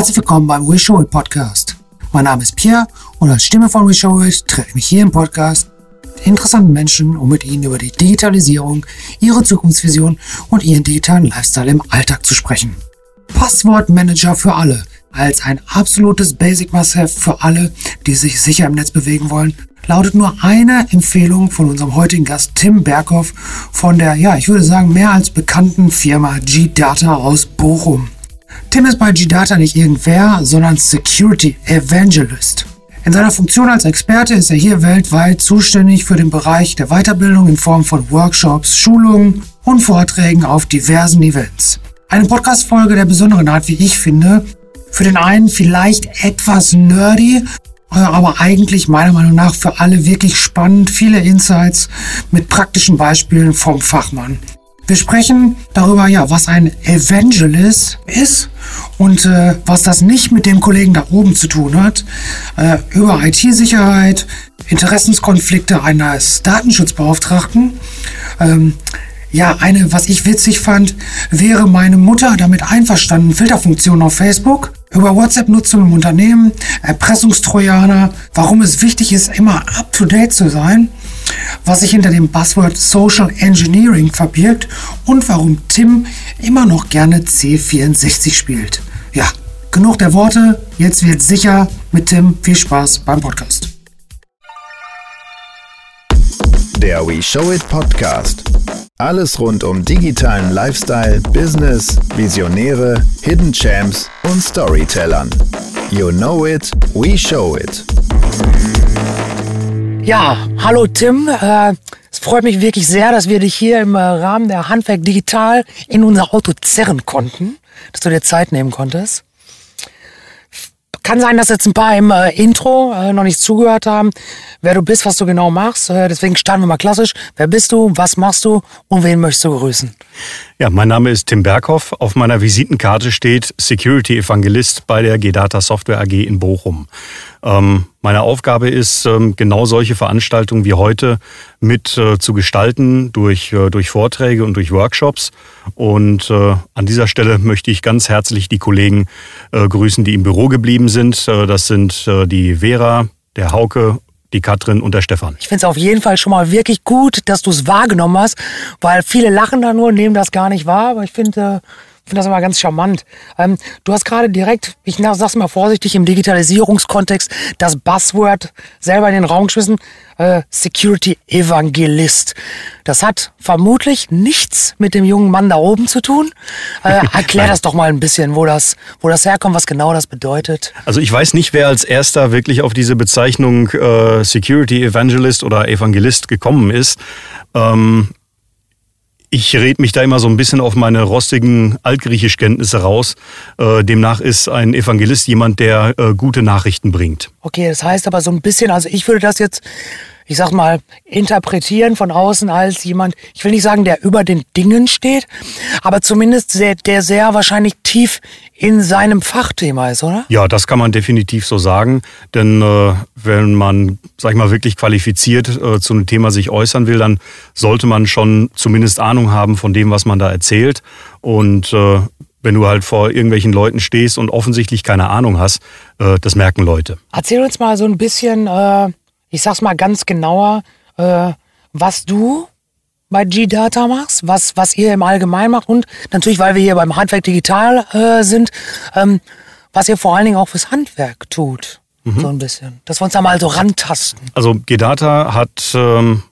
Herzlich willkommen beim We Show It Podcast. Mein Name ist Pierre und als Stimme von We Show It treffe ich mich hier im Podcast mit interessanten Menschen, um mit ihnen über die Digitalisierung, ihre Zukunftsvision und ihren digitalen Lifestyle im Alltag zu sprechen. Passwortmanager für alle als ein absolutes Basic Must-Have für alle, die sich sicher im Netz bewegen wollen, lautet nur eine Empfehlung von unserem heutigen Gast Tim Berghoff von der, ja, ich würde sagen, mehr als bekannten Firma G-Data aus Bochum. Tim ist bei G-Data nicht irgendwer, sondern Security Evangelist. In seiner Funktion als Experte ist er hier weltweit zuständig für den Bereich der Weiterbildung in Form von Workshops, Schulungen und Vorträgen auf diversen Events. Eine Podcast-Folge der besonderen Art, wie ich finde. Für den einen vielleicht etwas nerdy, aber eigentlich meiner Meinung nach für alle wirklich spannend. Viele Insights mit praktischen Beispielen vom Fachmann. Wir sprechen darüber, ja, was ein Evangelist ist und äh, was das nicht mit dem Kollegen da oben zu tun hat. Äh, über IT-Sicherheit, Interessenskonflikte eines Datenschutzbeauftragten. Ähm, ja, eine, was ich witzig fand, wäre meine Mutter damit einverstanden, Filterfunktionen auf Facebook, über WhatsApp-Nutzung im Unternehmen, Erpressungstrojaner, warum es wichtig ist, immer up-to-date zu sein was sich hinter dem Buzzword Social Engineering verbirgt und warum Tim immer noch gerne C64 spielt. Ja, genug der Worte, jetzt wird sicher mit Tim viel Spaß beim Podcast. Der We Show It Podcast. Alles rund um digitalen Lifestyle, Business, Visionäre, Hidden Champs und Storytellern. You know it, we show it. Ja, hallo Tim. Äh, es freut mich wirklich sehr, dass wir dich hier im äh, Rahmen der Handwerk Digital in unser Auto zerren konnten, dass du dir Zeit nehmen konntest. Kann sein, dass jetzt ein paar im äh, Intro noch nicht zugehört haben, wer du bist, was du genau machst. Deswegen starten wir mal klassisch. Wer bist du, was machst du und wen möchtest du grüßen? Ja, mein Name ist Tim Berghoff. Auf meiner Visitenkarte steht Security Evangelist bei der G-Data Software AG in Bochum. Ähm, meine Aufgabe ist, ähm, genau solche Veranstaltungen wie heute mit äh, zu gestalten durch, äh, durch Vorträge und durch Workshops. Und äh, an dieser Stelle möchte ich ganz herzlich die Kollegen grüßen, die im Büro geblieben sind. Das sind die Vera, der Hauke die Katrin und der Stefan. Ich finde es auf jeden Fall schon mal wirklich gut, dass du es wahrgenommen hast, weil viele lachen da nur, nehmen das gar nicht wahr. Aber ich finde, finde das immer ganz charmant. Ähm, du hast gerade direkt, ich sag's mal vorsichtig, im Digitalisierungskontext das Buzzword selber in den Raum geschmissen. Äh, Security Evangelist. Das hat vermutlich nichts mit dem jungen Mann da oben zu tun. Äh, erklär das doch mal ein bisschen, wo das, wo das herkommt, was genau das bedeutet. Also ich weiß nicht, wer als erster wirklich auf diese Bezeichnung äh, Security Evangelist oder Evangelist gekommen ist. Ähm, ich rede mich da immer so ein bisschen auf meine rostigen Altgriechischkenntnisse raus. Äh, demnach ist ein Evangelist jemand, der äh, gute Nachrichten bringt. Okay, das heißt aber so ein bisschen, also ich würde das jetzt ich sag mal, interpretieren von außen als jemand, ich will nicht sagen, der über den Dingen steht, aber zumindest sehr, der sehr wahrscheinlich tief in seinem Fachthema ist, oder? Ja, das kann man definitiv so sagen. Denn äh, wenn man, sag ich mal, wirklich qualifiziert äh, zu einem Thema sich äußern will, dann sollte man schon zumindest Ahnung haben von dem, was man da erzählt. Und äh, wenn du halt vor irgendwelchen Leuten stehst und offensichtlich keine Ahnung hast, äh, das merken Leute. Erzähl uns mal so ein bisschen, äh, ich sag's mal ganz genauer, äh, was du bei G-Data machst, was, was ihr im Allgemeinen macht und natürlich, weil wir hier beim Handwerk Digital äh, sind, ähm, was ihr vor allen Dingen auch fürs Handwerk tut. Mhm. So ein bisschen. Dass wir uns da mal so rantasten. Also G-Data hat ähm,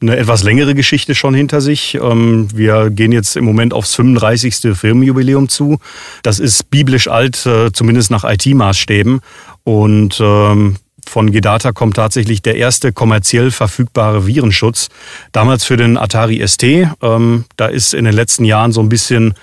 eine etwas längere Geschichte schon hinter sich. Ähm, wir gehen jetzt im Moment aufs 35. Firmenjubiläum zu. Das ist biblisch alt, äh, zumindest nach IT-Maßstäben. Und ähm, von Gedata kommt tatsächlich der erste kommerziell verfügbare Virenschutz. Damals für den Atari ST. Ähm, da ist in den letzten Jahren so ein bisschen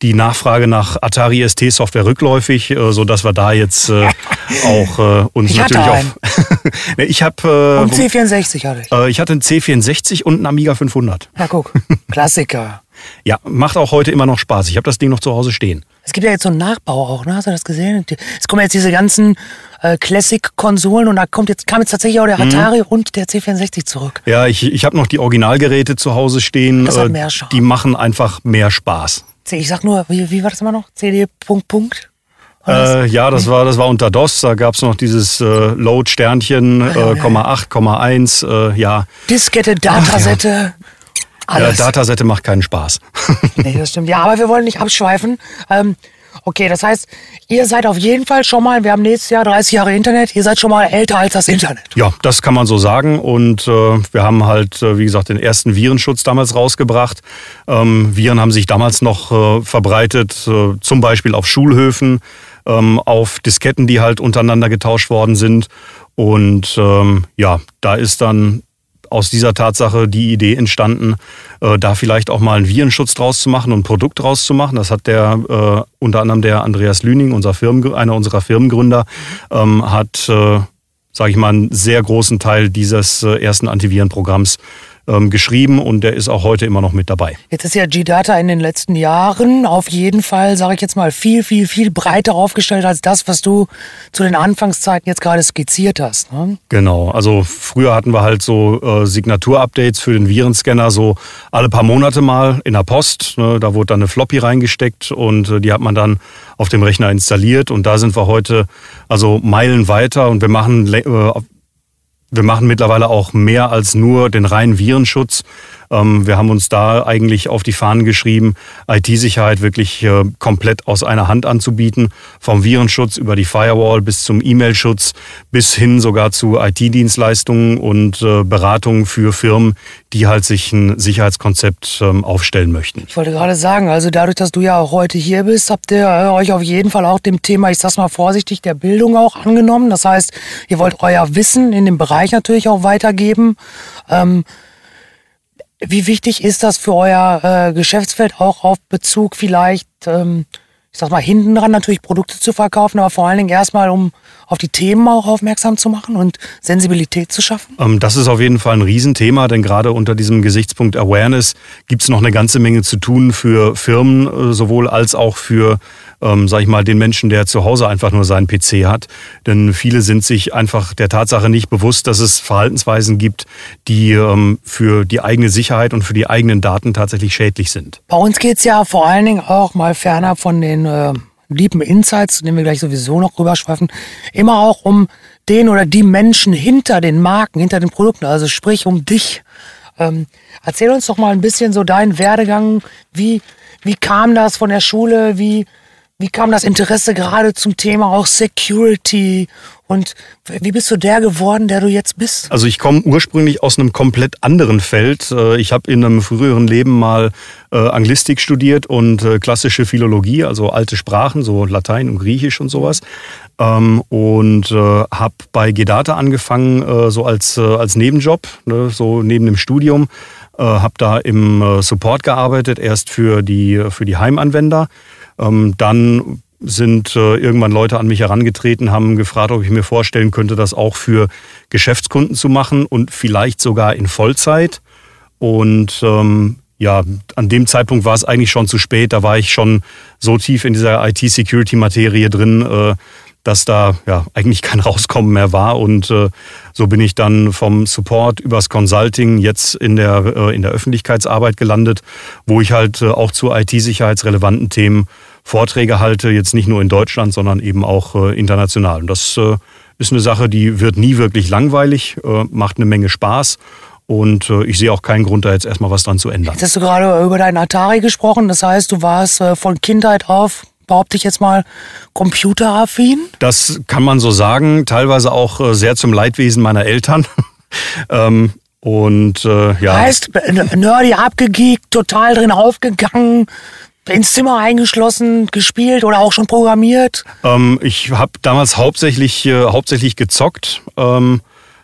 die Nachfrage nach Atari ST Software rückläufig, äh, so dass wir da jetzt äh, auch äh, uns ich natürlich hatte auf. ich habe äh, und C64 hatte ich. Äh, ich hatte einen C64 und einen Amiga 500. Na guck, Klassiker. ja, macht auch heute immer noch Spaß. Ich habe das Ding noch zu Hause stehen. Es gibt ja jetzt so einen Nachbau auch, ne? Hast du das gesehen? Es kommen jetzt diese ganzen äh, Classic-Konsolen und da kommt jetzt, kam jetzt tatsächlich auch der mhm. Atari mhm. und der C64 zurück. Ja, ich, ich habe noch die Originalgeräte zu Hause stehen. Das hat äh, mehr Charme. Die machen einfach mehr Spaß. Ich sag nur, wie, wie war das immer noch? CD Punkt Punkt? Äh, ja, das war, das war unter DOS. Da gab es noch dieses äh, Load Sternchen, äh, ja, ja. 8,1, äh, ja. Diskette, Datasette. Alles. Ja, Datasette macht keinen Spaß. nee, das stimmt. Ja, aber wir wollen nicht abschweifen. Ähm, Okay, das heißt, ihr seid auf jeden Fall schon mal, wir haben nächstes Jahr 30 Jahre Internet, ihr seid schon mal älter als das Internet. Ja, das kann man so sagen. Und äh, wir haben halt, äh, wie gesagt, den ersten Virenschutz damals rausgebracht. Ähm, Viren haben sich damals noch äh, verbreitet, äh, zum Beispiel auf Schulhöfen, ähm, auf Disketten, die halt untereinander getauscht worden sind. Und ähm, ja, da ist dann aus dieser Tatsache die Idee entstanden, äh, da vielleicht auch mal einen Virenschutz draus zu machen und ein Produkt draus zu machen. Das hat der äh, unter anderem der Andreas Lüning, unser Firmen, einer unserer Firmengründer, ähm, hat, äh, sage ich mal, einen sehr großen Teil dieses äh, ersten Antivirenprogramms ähm, geschrieben und der ist auch heute immer noch mit dabei. Jetzt ist ja G-Data in den letzten Jahren auf jeden Fall, sage ich jetzt mal, viel, viel, viel breiter aufgestellt als das, was du zu den Anfangszeiten jetzt gerade skizziert hast. Ne? Genau, also früher hatten wir halt so äh, Signatur-Updates für den Virenscanner so alle paar Monate mal in der Post. Ne? Da wurde dann eine Floppy reingesteckt und äh, die hat man dann auf dem Rechner installiert und da sind wir heute also Meilen weiter und wir machen äh, wir machen mittlerweile auch mehr als nur den reinen Virenschutz. Ähm, wir haben uns da eigentlich auf die Fahnen geschrieben, IT-Sicherheit wirklich äh, komplett aus einer Hand anzubieten. Vom Virenschutz über die Firewall bis zum E-Mail-Schutz bis hin sogar zu IT-Dienstleistungen und äh, Beratungen für Firmen, die halt sich ein Sicherheitskonzept ähm, aufstellen möchten. Ich wollte gerade sagen, also dadurch, dass du ja auch heute hier bist, habt ihr äh, euch auf jeden Fall auch dem Thema, ich sag's mal vorsichtig, der Bildung auch angenommen. Das heißt, ihr wollt euer Wissen in dem Bereich natürlich auch weitergeben. Ähm, wie wichtig ist das für euer äh, Geschäftsfeld auch auf Bezug vielleicht, ähm, ich sag mal, hinten dran natürlich Produkte zu verkaufen, aber vor allen Dingen erstmal, um auf die Themen auch aufmerksam zu machen und Sensibilität zu schaffen? Ähm, das ist auf jeden Fall ein Riesenthema, denn gerade unter diesem Gesichtspunkt Awareness gibt es noch eine ganze Menge zu tun für Firmen äh, sowohl als auch für ähm, sag ich mal, den Menschen, der zu Hause einfach nur seinen PC hat. Denn viele sind sich einfach der Tatsache nicht bewusst, dass es Verhaltensweisen gibt, die ähm, für die eigene Sicherheit und für die eigenen Daten tatsächlich schädlich sind. Bei uns geht's ja vor allen Dingen auch mal ferner von den äh, lieben Insights, zu denen wir gleich sowieso noch rüberschweifen, immer auch um den oder die Menschen hinter den Marken, hinter den Produkten, also sprich um dich. Ähm, erzähl uns doch mal ein bisschen so deinen Werdegang. Wie, wie kam das von der Schule? Wie, wie kam das Interesse gerade zum Thema auch Security und wie bist du der geworden, der du jetzt bist? Also ich komme ursprünglich aus einem komplett anderen Feld. Äh, ich habe in einem früheren Leben mal äh, Anglistik studiert und äh, klassische Philologie, also alte Sprachen, so Latein und Griechisch und sowas. Ähm, und habe bei Gedata angefangen, so als, als Nebenjob, ne, so neben dem Studium. Habe da im Support gearbeitet, erst für die, für die Heimanwender dann sind äh, irgendwann Leute an mich herangetreten, haben gefragt, ob ich mir vorstellen könnte, das auch für Geschäftskunden zu machen und vielleicht sogar in Vollzeit. Und ähm, ja, an dem Zeitpunkt war es eigentlich schon zu spät. Da war ich schon so tief in dieser IT-Security-Materie drin, äh, dass da ja eigentlich kein Rauskommen mehr war. Und äh, so bin ich dann vom Support übers Consulting jetzt in der, äh, in der Öffentlichkeitsarbeit gelandet, wo ich halt äh, auch zu IT-sicherheitsrelevanten Themen Vorträge halte, jetzt nicht nur in Deutschland, sondern eben auch äh, international. Und das äh, ist eine Sache, die wird nie wirklich langweilig, äh, macht eine Menge Spaß. Und äh, ich sehe auch keinen Grund, da jetzt erstmal was dran zu ändern. Jetzt hast du gerade über deinen Atari gesprochen. Das heißt, du warst äh, von Kindheit auf, behaupte ich jetzt mal, computeraffin? Das kann man so sagen. Teilweise auch äh, sehr zum Leidwesen meiner Eltern. ähm, und äh, ja. Heißt, nerdy abgegeekt, total drin aufgegangen, ins Zimmer eingeschlossen, gespielt oder auch schon programmiert? Ähm, ich habe damals hauptsächlich, äh, hauptsächlich gezockt. Ähm,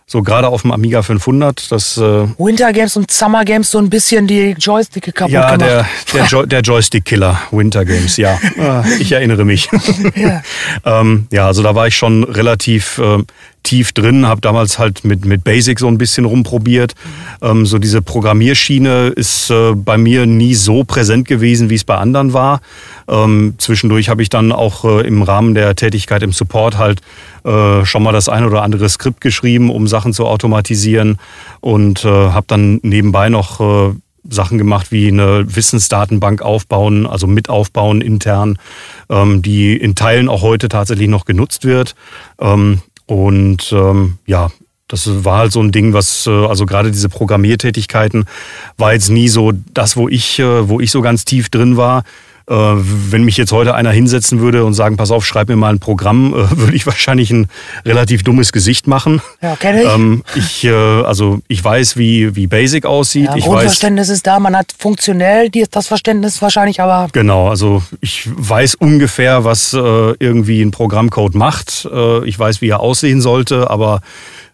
so gerade auf dem Amiga 500. Das, äh Winter Games und Summer Games so ein bisschen die Joysticke kaputt ja, gemacht. Ja, der, der, jo der Joystick-Killer, Winter Games, ja. Ah, ich erinnere mich. ja. ähm, ja, also da war ich schon relativ äh, tief drin, habe damals halt mit, mit Basic so ein bisschen rumprobiert. Ähm, so diese Programmierschiene ist äh, bei mir nie so präsent gewesen, wie es bei anderen war. Ähm, zwischendurch habe ich dann auch äh, im Rahmen der Tätigkeit im Support halt äh, schon mal das ein oder andere Skript geschrieben, um Sachen zu automatisieren und äh, habe dann nebenbei noch äh, Sachen gemacht wie eine Wissensdatenbank aufbauen, also mit aufbauen intern, ähm, die in Teilen auch heute tatsächlich noch genutzt wird. Ähm, und ähm, ja, das war halt so ein Ding, was, äh, also gerade diese Programmiertätigkeiten war jetzt nie so das, wo ich, äh, wo ich so ganz tief drin war. Äh, wenn mich jetzt heute einer hinsetzen würde und sagen, pass auf, schreib mir mal ein Programm, würde ich wahrscheinlich ein relativ dummes Gesicht machen. Ja, kenne ich. Ähm, ich also ich weiß, wie, wie Basic aussieht. Ja, ich Grundverständnis weiß, ist da, man hat funktionell das Verständnis wahrscheinlich, aber... Genau, also ich weiß ungefähr, was irgendwie ein Programmcode macht. ich weiß, wie er aussehen sollte, aber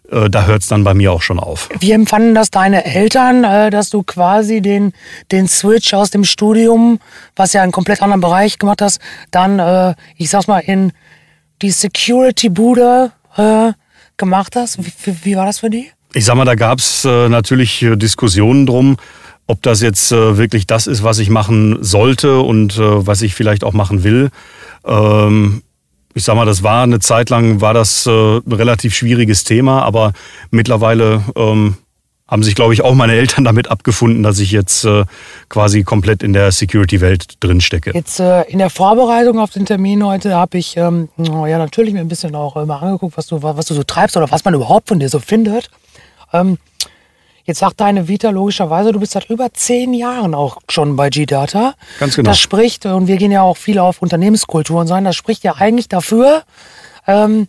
äh, da hört es dann bei mir auch schon auf. Wie empfanden das deine Eltern, äh, dass du quasi den, den Switch aus dem Studium, was ja einen komplett anderen Bereich gemacht hast, dann, äh, ich sag's mal, in die Security-Bude gemacht hast? Wie, wie, war das für die? Ich sag mal, da gab's natürlich Diskussionen drum, ob das jetzt wirklich das ist, was ich machen sollte und was ich vielleicht auch machen will. Ähm, ich sag mal, das war eine Zeit lang, war das äh, ein relativ schwieriges Thema, aber mittlerweile ähm, haben sich, glaube ich, auch meine Eltern damit abgefunden, dass ich jetzt äh, quasi komplett in der Security-Welt drinstecke. Jetzt äh, in der Vorbereitung auf den Termin heute habe ich ähm, ja natürlich mir ein bisschen auch immer angeguckt, was du, was du so treibst oder was man überhaupt von dir so findet. Ähm, Jetzt sagt deine Vita logischerweise, du bist seit über zehn Jahren auch schon bei G-Data. Ganz genau. Das spricht, und wir gehen ja auch viel auf Unternehmenskulturen sein, das spricht ja eigentlich dafür, ähm,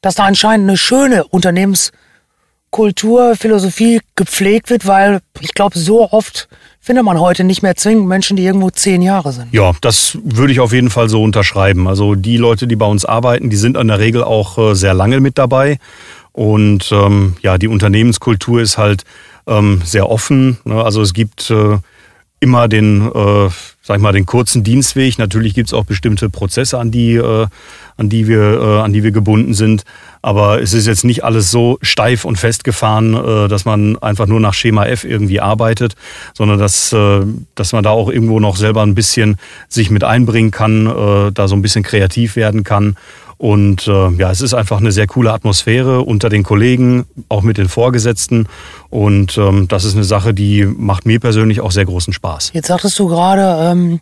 dass da anscheinend eine schöne Unternehmenskultur, Philosophie gepflegt wird, weil ich glaube, so oft findet man heute nicht mehr zwingend Menschen, die irgendwo zehn Jahre sind. Ja, das würde ich auf jeden Fall so unterschreiben. Also die Leute, die bei uns arbeiten, die sind in der Regel auch äh, sehr lange mit dabei. Und ähm, ja, die Unternehmenskultur ist halt ähm, sehr offen. Ne? Also es gibt äh, immer den, äh, sag ich mal, den kurzen Dienstweg. Natürlich gibt es auch bestimmte Prozesse, an die, äh, an die wir, äh, an die wir gebunden sind. Aber es ist jetzt nicht alles so steif und festgefahren, äh, dass man einfach nur nach Schema F irgendwie arbeitet, sondern dass, äh, dass man da auch irgendwo noch selber ein bisschen sich mit einbringen kann, äh, da so ein bisschen kreativ werden kann. Und äh, ja, es ist einfach eine sehr coole Atmosphäre unter den Kollegen, auch mit den Vorgesetzten. Und ähm, das ist eine Sache, die macht mir persönlich auch sehr großen Spaß. Jetzt sagtest du gerade, ähm,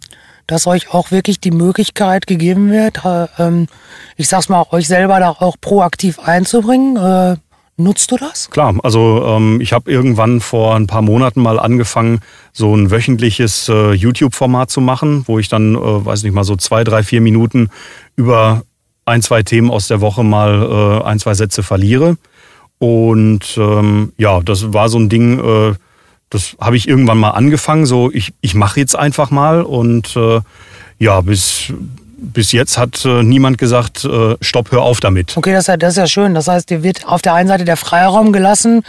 dass euch auch wirklich die Möglichkeit gegeben wird, äh, ähm, ich sag's mal, euch selber da auch proaktiv einzubringen. Äh, Nutzt du das? Klar, also ähm, ich habe irgendwann vor ein paar Monaten mal angefangen, so ein wöchentliches äh, YouTube-Format zu machen, wo ich dann, äh, weiß nicht mal, so zwei, drei, vier Minuten über ein, zwei Themen aus der Woche mal äh, ein, zwei Sätze verliere. Und ähm, ja, das war so ein Ding, äh, das habe ich irgendwann mal angefangen. So, ich, ich mache jetzt einfach mal. Und äh, ja, bis, bis jetzt hat äh, niemand gesagt, äh, stopp, hör auf damit. Okay, das ist, ja, das ist ja schön. Das heißt, dir wird auf der einen Seite der Freiraum gelassen,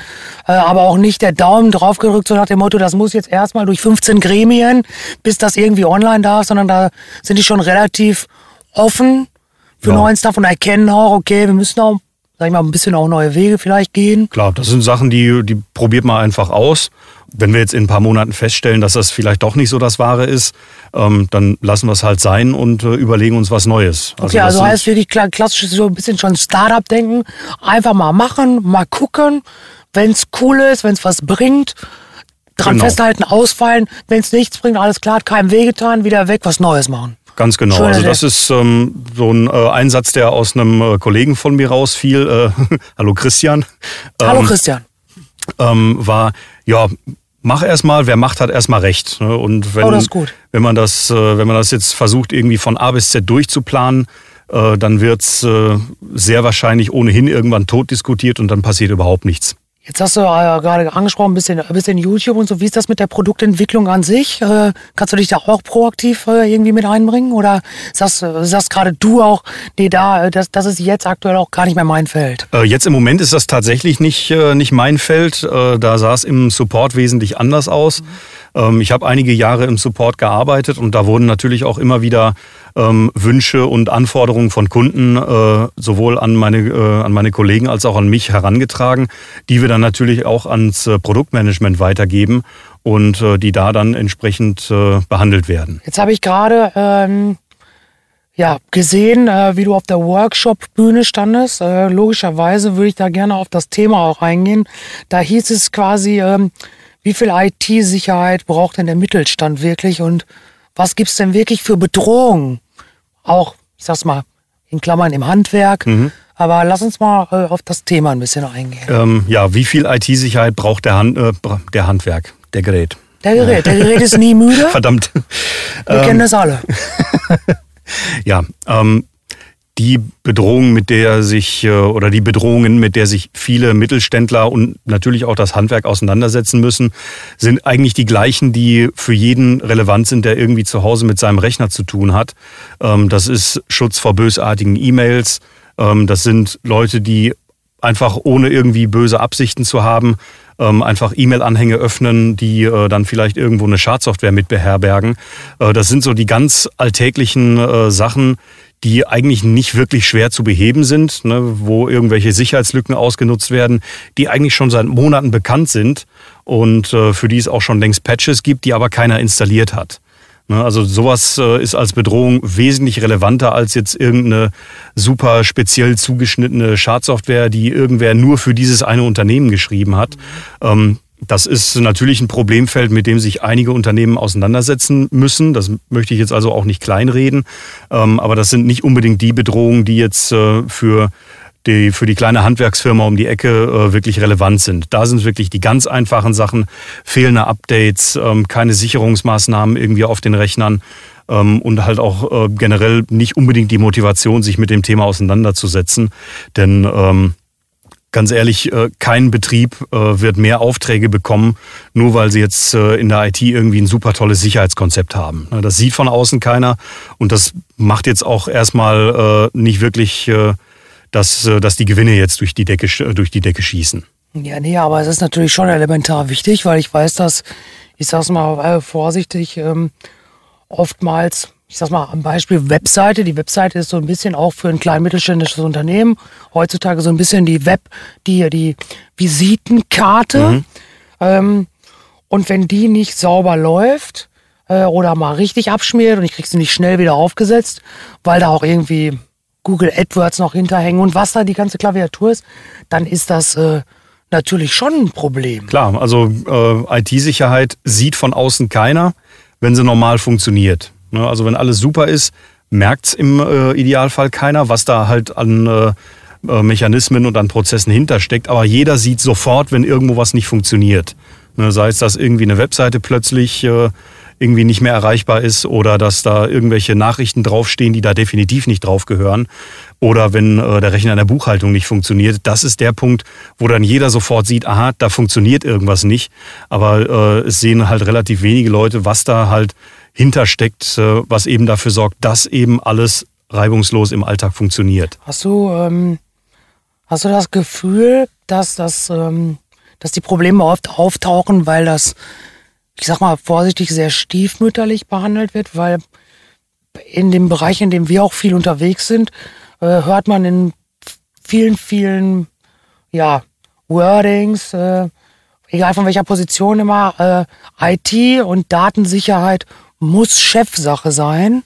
äh, aber auch nicht der Daumen draufgedrückt, so nach dem Motto, das muss jetzt erstmal durch 15 Gremien, bis das irgendwie online darf, sondern da sind die schon relativ offen für ja. neuen Stuff und erkennen auch, okay, wir müssen auch, sag ich mal, ein bisschen auch neue Wege vielleicht gehen. Klar, das sind Sachen, die, die probiert man einfach aus. Wenn wir jetzt in ein paar Monaten feststellen, dass das vielleicht doch nicht so das Wahre ist, ähm, dann lassen wir es halt sein und äh, überlegen uns was Neues. Also okay, also heißt wirklich klassisch so ein bisschen schon Startup-Denken. Einfach mal machen, mal gucken. Wenn es cool ist, wenn es was bringt, dran genau. festhalten, ausfallen. Wenn es nichts bringt, alles klar, hat keinem wehgetan, wieder weg, was Neues machen. Ganz genau. Schöne also das ist ähm, so ein äh, Einsatz, der aus einem äh, Kollegen von mir rausfiel. Äh, Hallo Christian. Hallo ähm, Christian. Ähm, war, ja, mach erstmal, wer macht, hat erstmal recht. Ne? Und wenn, oh, wenn man das, äh, wenn man das jetzt versucht, irgendwie von A bis Z durchzuplanen, äh, dann wird's äh, sehr wahrscheinlich ohnehin irgendwann tot diskutiert und dann passiert überhaupt nichts. Jetzt hast du ja gerade angesprochen, ein bisschen, ein bisschen YouTube und so. Wie ist das mit der Produktentwicklung an sich? Äh, kannst du dich da auch proaktiv äh, irgendwie mit einbringen? Oder sagst, sagst gerade du auch, nee, da, das, das ist jetzt aktuell auch gar nicht mehr mein Feld? Äh, jetzt im Moment ist das tatsächlich nicht, nicht mein Feld. Da sah es im Support wesentlich anders aus. Mhm. Ich habe einige Jahre im Support gearbeitet und da wurden natürlich auch immer wieder ähm, Wünsche und Anforderungen von Kunden äh, sowohl an meine, äh, an meine Kollegen als auch an mich herangetragen, die wir dann natürlich auch ans äh, Produktmanagement weitergeben und äh, die da dann entsprechend äh, behandelt werden. Jetzt habe ich gerade ähm, ja, gesehen, äh, wie du auf der Workshop-Bühne standest. Logischerweise würde ich da gerne auf das Thema auch eingehen. Da hieß es quasi, ähm, wie viel IT-Sicherheit braucht denn der Mittelstand wirklich und was gibt's denn wirklich für Bedrohungen? Auch, ich sag's mal, in Klammern im Handwerk. Mhm. Aber lass uns mal äh, auf das Thema ein bisschen eingehen. Ähm, ja, wie viel IT-Sicherheit braucht der, Hand, äh, der Handwerk, der Gerät? Der Gerät, der Gerät ist nie müde. Verdammt. Wir kennen das alle. Ja, ähm, die Bedrohung, mit der sich äh, oder die Bedrohungen, mit der sich viele Mittelständler und natürlich auch das Handwerk auseinandersetzen müssen, sind eigentlich die gleichen, die für jeden relevant sind, der irgendwie zu Hause mit seinem Rechner zu tun hat. Ähm, das ist Schutz vor bösartigen E-Mails. Ähm, das sind Leute, die einfach ohne irgendwie böse Absichten zu haben, ähm, einfach E-Mail-Anhänge öffnen, die äh, dann vielleicht irgendwo eine Schadsoftware mit beherbergen. Äh, das sind so die ganz alltäglichen Sachen, die eigentlich nicht wirklich schwer zu beheben sind, ne, wo irgendwelche Sicherheitslücken ausgenutzt werden, die eigentlich schon seit Monaten bekannt sind und äh, für die es auch schon längst Patches gibt, die aber keiner installiert hat. Ne, also sowas äh, ist als Bedrohung wesentlich relevanter als jetzt irgendeine super speziell zugeschnittene Schadsoftware, die irgendwer nur für dieses eine Unternehmen geschrieben hat. Ähm, das ist natürlich ein Problemfeld, mit dem sich einige Unternehmen auseinandersetzen müssen. Das möchte ich jetzt also auch nicht kleinreden. Ähm, aber das sind nicht unbedingt die Bedrohungen, die jetzt äh, für die für die kleine Handwerksfirma um die Ecke äh, wirklich relevant sind. Da sind wirklich die ganz einfachen Sachen, fehlende Updates, ähm, keine Sicherungsmaßnahmen irgendwie auf den Rechnern ähm, und halt auch äh, generell nicht unbedingt die Motivation, sich mit dem Thema auseinanderzusetzen. Denn ganz ehrlich, äh, kein Betrieb äh, wird mehr Aufträge bekommen, nur weil sie jetzt äh, in der IT irgendwie ein super tolles Sicherheitskonzept haben. Das sieht von außen keiner und das macht jetzt auch erstmal nicht wirklich, dass, dass die Gewinne jetzt durch die Decke, durch die Decke schießen. Ja, nee, aber es ist natürlich schon elementar wichtig, weil ich weiß, dass, ich sag's mal vorsichtig, ähm, oftmals ich sag mal am Beispiel Webseite. Die Webseite ist so ein bisschen auch für ein klein mittelständisches Unternehmen heutzutage so ein bisschen die Web, die, die Visitenkarte. Mhm. Ähm, und wenn die nicht sauber läuft äh, oder mal richtig abschmiert und ich krieg sie nicht schnell wieder aufgesetzt, weil da auch irgendwie Google AdWords noch hinterhängen und was da die ganze Klaviatur ist, dann ist das äh, natürlich schon ein Problem. Klar, also äh, IT-Sicherheit sieht von außen keiner, wenn sie normal funktioniert. Ne? Also wenn alles super ist, merkt's im äh, Idealfall keiner, was da halt an äh, äh, Mechanismen und an Prozessen hintersteckt. Aber jeder sieht sofort, wenn irgendwo was nicht funktioniert. Ne? Sei es, dass irgendwie eine Webseite plötzlich äh, irgendwie nicht mehr erreichbar ist oder dass da irgendwelche Nachrichten draufstehen, die da definitiv nicht drauf gehören. Oder wenn äh, der Rechner in der Buchhaltung nicht funktioniert. Das ist der Punkt, wo dann jeder sofort sieht, aha, da funktioniert irgendwas nicht. Aber äh, es sehen halt relativ wenige Leute, was da halt hintersteckt, äh, was eben dafür sorgt, dass eben alles reibungslos im Alltag funktioniert. Hast du, ähm, hast du das Gefühl, dass, das, ähm, dass die Probleme oft auftauchen, weil das, ich sag mal vorsichtig, sehr stiefmütterlich behandelt wird, weil in dem Bereich, in dem wir auch viel unterwegs sind, äh, hört man in vielen, vielen, ja, Wordings, äh, egal von welcher Position immer, äh, IT und Datensicherheit muss Chefsache sein.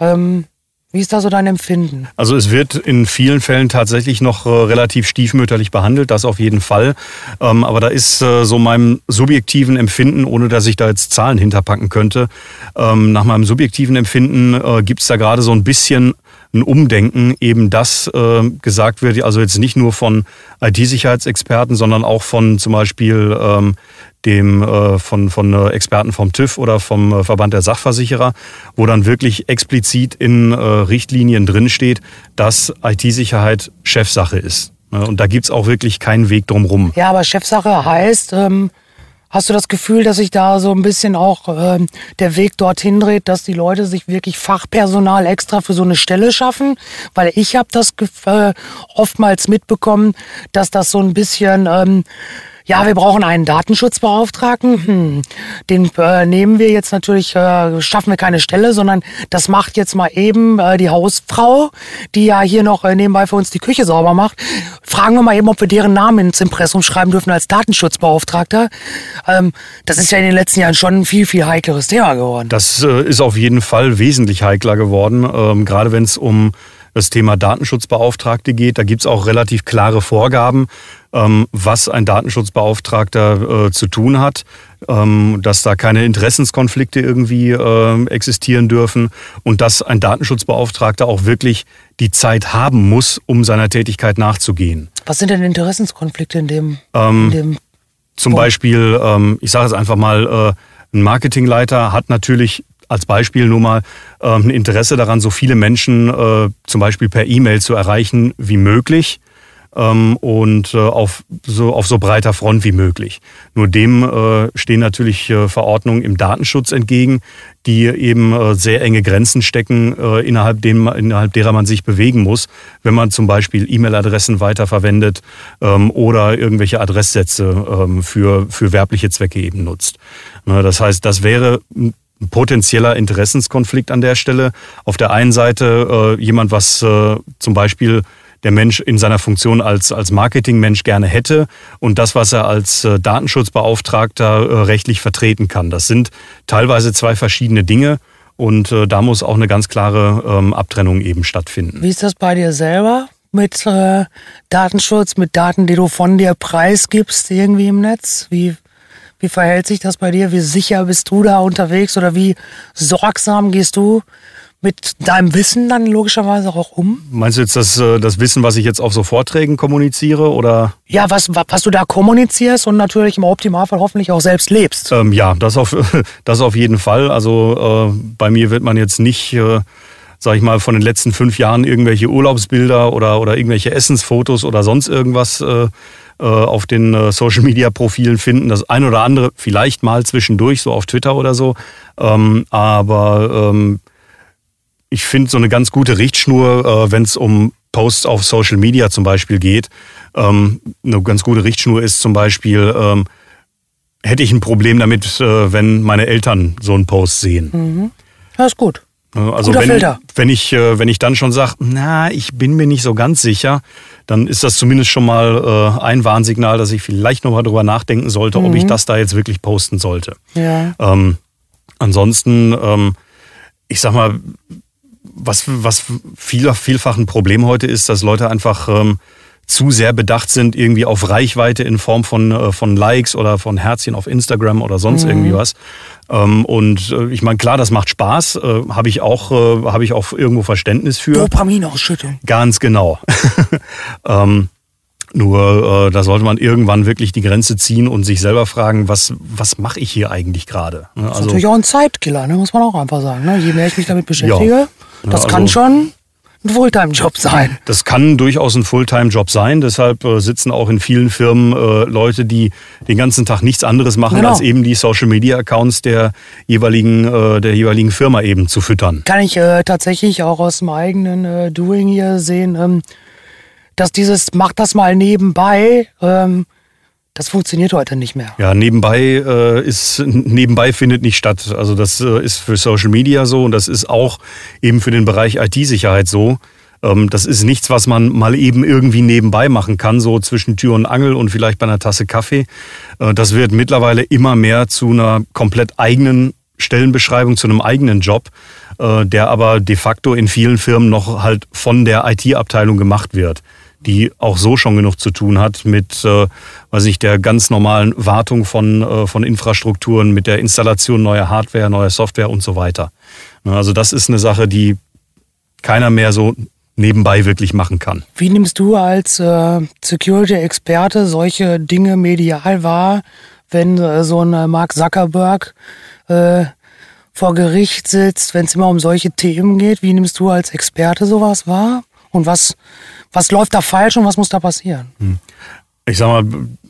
Ähm, wie ist da so dein Empfinden? Also es wird in vielen Fällen tatsächlich noch äh, relativ stiefmütterlich behandelt, das auf jeden Fall. Ähm, aber da ist äh, so meinem subjektiven Empfinden, ohne dass ich da jetzt Zahlen hinterpacken könnte, ähm, nach meinem subjektiven Empfinden äh, gibt es da gerade so ein bisschen ein Umdenken, eben das äh, gesagt wird, also jetzt nicht nur von IT-Sicherheitsexperten, sondern auch von zum Beispiel ähm, dem äh, von, von äh, Experten vom TÜV oder vom äh, Verband der Sachversicherer, wo dann wirklich explizit in äh, Richtlinien drinsteht, dass IT-Sicherheit Chefsache ist. Und da gibt's auch wirklich keinen Weg drumrum. Ja, aber Chefsache heißt, ähm, Hast du das Gefühl, dass sich da so ein bisschen auch äh, der Weg dorthin dreht, dass die Leute sich wirklich Fachpersonal extra für so eine Stelle schaffen? Weil ich habe das äh, oftmals mitbekommen, dass das so ein bisschen ähm, ja, wir brauchen einen Datenschutzbeauftragten. Hm, den äh, nehmen wir jetzt natürlich, äh, schaffen wir keine Stelle, sondern das macht jetzt mal eben äh, die Hausfrau, die ja hier noch äh, nebenbei für uns die Küche sauber macht. Fragen wir mal eben, ob wir deren Namen ins Impressum schreiben dürfen als Datenschutzbeauftragter. Ähm, das ist ja in den letzten Jahren schon ein viel, viel heikleres Thema geworden. Das äh, ist auf jeden Fall wesentlich heikler geworden, ähm, gerade wenn es um das Thema Datenschutzbeauftragte geht. Da gibt's auch relativ klare Vorgaben, ähm, was ein Datenschutzbeauftragter äh, zu tun hat, ähm, dass da keine Interessenskonflikte irgendwie äh, existieren dürfen und dass ein Datenschutzbeauftragter auch wirklich die Zeit haben muss, um seiner Tätigkeit nachzugehen. Was sind denn Interessenskonflikte in dem, ähm, in dem zum? Beispiel, ähm, ich sage es einfach mal, äh, ein Marketingleiter hat natürlich als Beispiel nur mal ein Interesse daran, so viele Menschen äh, zum Beispiel per E-Mail zu erreichen wie möglich ähm, und äh, auf, so, auf so breiter Front wie möglich. Nur dem äh, stehen natürlich Verordnungen im Datenschutz entgegen, die eben sehr enge Grenzen stecken, innerhalb, dem, innerhalb derer man sich bewegen muss, wenn man zum Beispiel E-Mail-Adressen weiterverwendet ähm, oder irgendwelche Adresssätze ähm, für, für werbliche Zwecke eben nutzt. Na, das heißt, das wäre ein potenzieller Interessenskonflikt an der Stelle. Auf der einen Seite äh, jemand, was äh, zum Beispiel der Mensch in seiner Funktion als, als Marketingmensch gerne hätte und das, was er als äh, Datenschutzbeauftragter äh, rechtlich vertreten kann. Das sind teilweise zwei verschiedene Dinge und äh, da muss auch eine ganz klare ähm, Abtrennung eben stattfinden. Wie ist das bei dir selber? Mit äh, Datenschutz, mit Daten, die du von dir preisgibst, irgendwie im Netz? Wie, wie verhält sich das bei dir? Wie sicher bist du da unterwegs oder wie sorgsam gehst du mit deinem Wissen dann logischerweise auch um? Meinst du jetzt das, äh, das Wissen, was ich jetzt auf so Vorträgen kommuniziere oder? Ja, was, was du da kommunizierst und natürlich im Optimalfall hoffentlich auch selbst lebst. Ähm, ja, das auf, das auf jeden Fall. Also äh, bei mir wird man jetzt nicht, äh, sag ich mal, von den letzten fünf Jahren irgendwelche Urlaubsbilder oder, oder irgendwelche Essensfotos oder sonst irgendwas äh, äh auf den äh, Social-Media-Profilen finden. Das ein oder andere vielleicht mal zwischendurch, so auf Twitter oder so. Ähm, aber ähm, ich finde so eine ganz gute Richtschnur, äh, wenn es um Posts auf Social Media zum Beispiel geht. Ähm, eine ganz gute Richtschnur ist zum Beispiel, hätte ich ein Problem damit, äh, wenn meine Eltern so einen Post sehen. Mhm. Das ist gut. Also Guter wenn, Filter. wenn ich äh, wenn ich dann schon sage, na, ich bin mir nicht so ganz sicher, dann ist das zumindest schon mal äh, ein Warnsignal, dass ich vielleicht noch mal drüber nachdenken sollte, mhm. ob ich mhm. das da jetzt wirklich posten sollte. Ja. Ähm, ansonsten, ähm, ich sag mal, was, was viel, vielfach ein Problem heute ist, dass Leute einfach ähm, zu sehr bedacht sind irgendwie auf Reichweite in Form von, äh, von Likes oder von Herzchen auf Instagram oder sonst mhm. irgendwie was. Ähm, und äh, ich meine, klar, das macht Spaß, äh, habe ich auch, habe ich auch irgendwo Verständnis für. Dopaminausschüttung. Ganz genau. ähm, nur äh, da sollte man irgendwann wirklich die Grenze ziehen und sich selber fragen, was, was mache ich hier eigentlich gerade? Ne? Das ist also, natürlich auch ein Zeitkiller, ne? muss man auch einfach sagen. Ne? Je mehr ich mich damit beschäftige, ja. das also, kann schon ein Fulltime-Job sein. Das kann durchaus ein Fulltime-Job sein. Deshalb äh, sitzen auch in vielen Firmen äh, Leute, die den ganzen Tag nichts anderes machen, genau. als eben die Social-Media-Accounts der jeweiligen, äh, der jeweiligen Firma eben zu füttern. Kann ich tatsächlich auch aus dem eigenen Doing hier sehen. Ähm, dass dieses, mach das mal nebenbei, ähm, das funktioniert heute nicht mehr. Ja, nebenbei äh, ist nebenbei findet nicht statt. Also das äh, ist für Social Media so und das ist auch eben für den Bereich IT-Sicherheit so. Ähm, das ist nichts, was man mal eben irgendwie nebenbei machen kann, so zwischen Tür und Angel und vielleicht bei einer Tasse Kaffee. Äh, das wird mittlerweile immer mehr zu einer komplett eigenen Stellenbeschreibung, zu einem eigenen Job, äh, der aber de facto in vielen Firmen noch halt von der IT-Abteilung gemacht wird die auch so schon genug zu tun hat mit, äh, weiß ich, der ganz normalen Wartung von, äh, von Infrastrukturen, mit der Installation neuer Hardware, neuer Software und so weiter. Also das ist eine Sache, die keiner mehr so nebenbei wirklich machen kann. Wie nimmst du als äh, Security-Experte solche Dinge medial wahr, wenn äh, so ein äh, Mark Zuckerberg äh, vor Gericht sitzt, wenn es immer um solche Themen geht? Wie nimmst du als Experte sowas wahr? Und was, was läuft da falsch und was muss da passieren? Hm. Ich sag mal,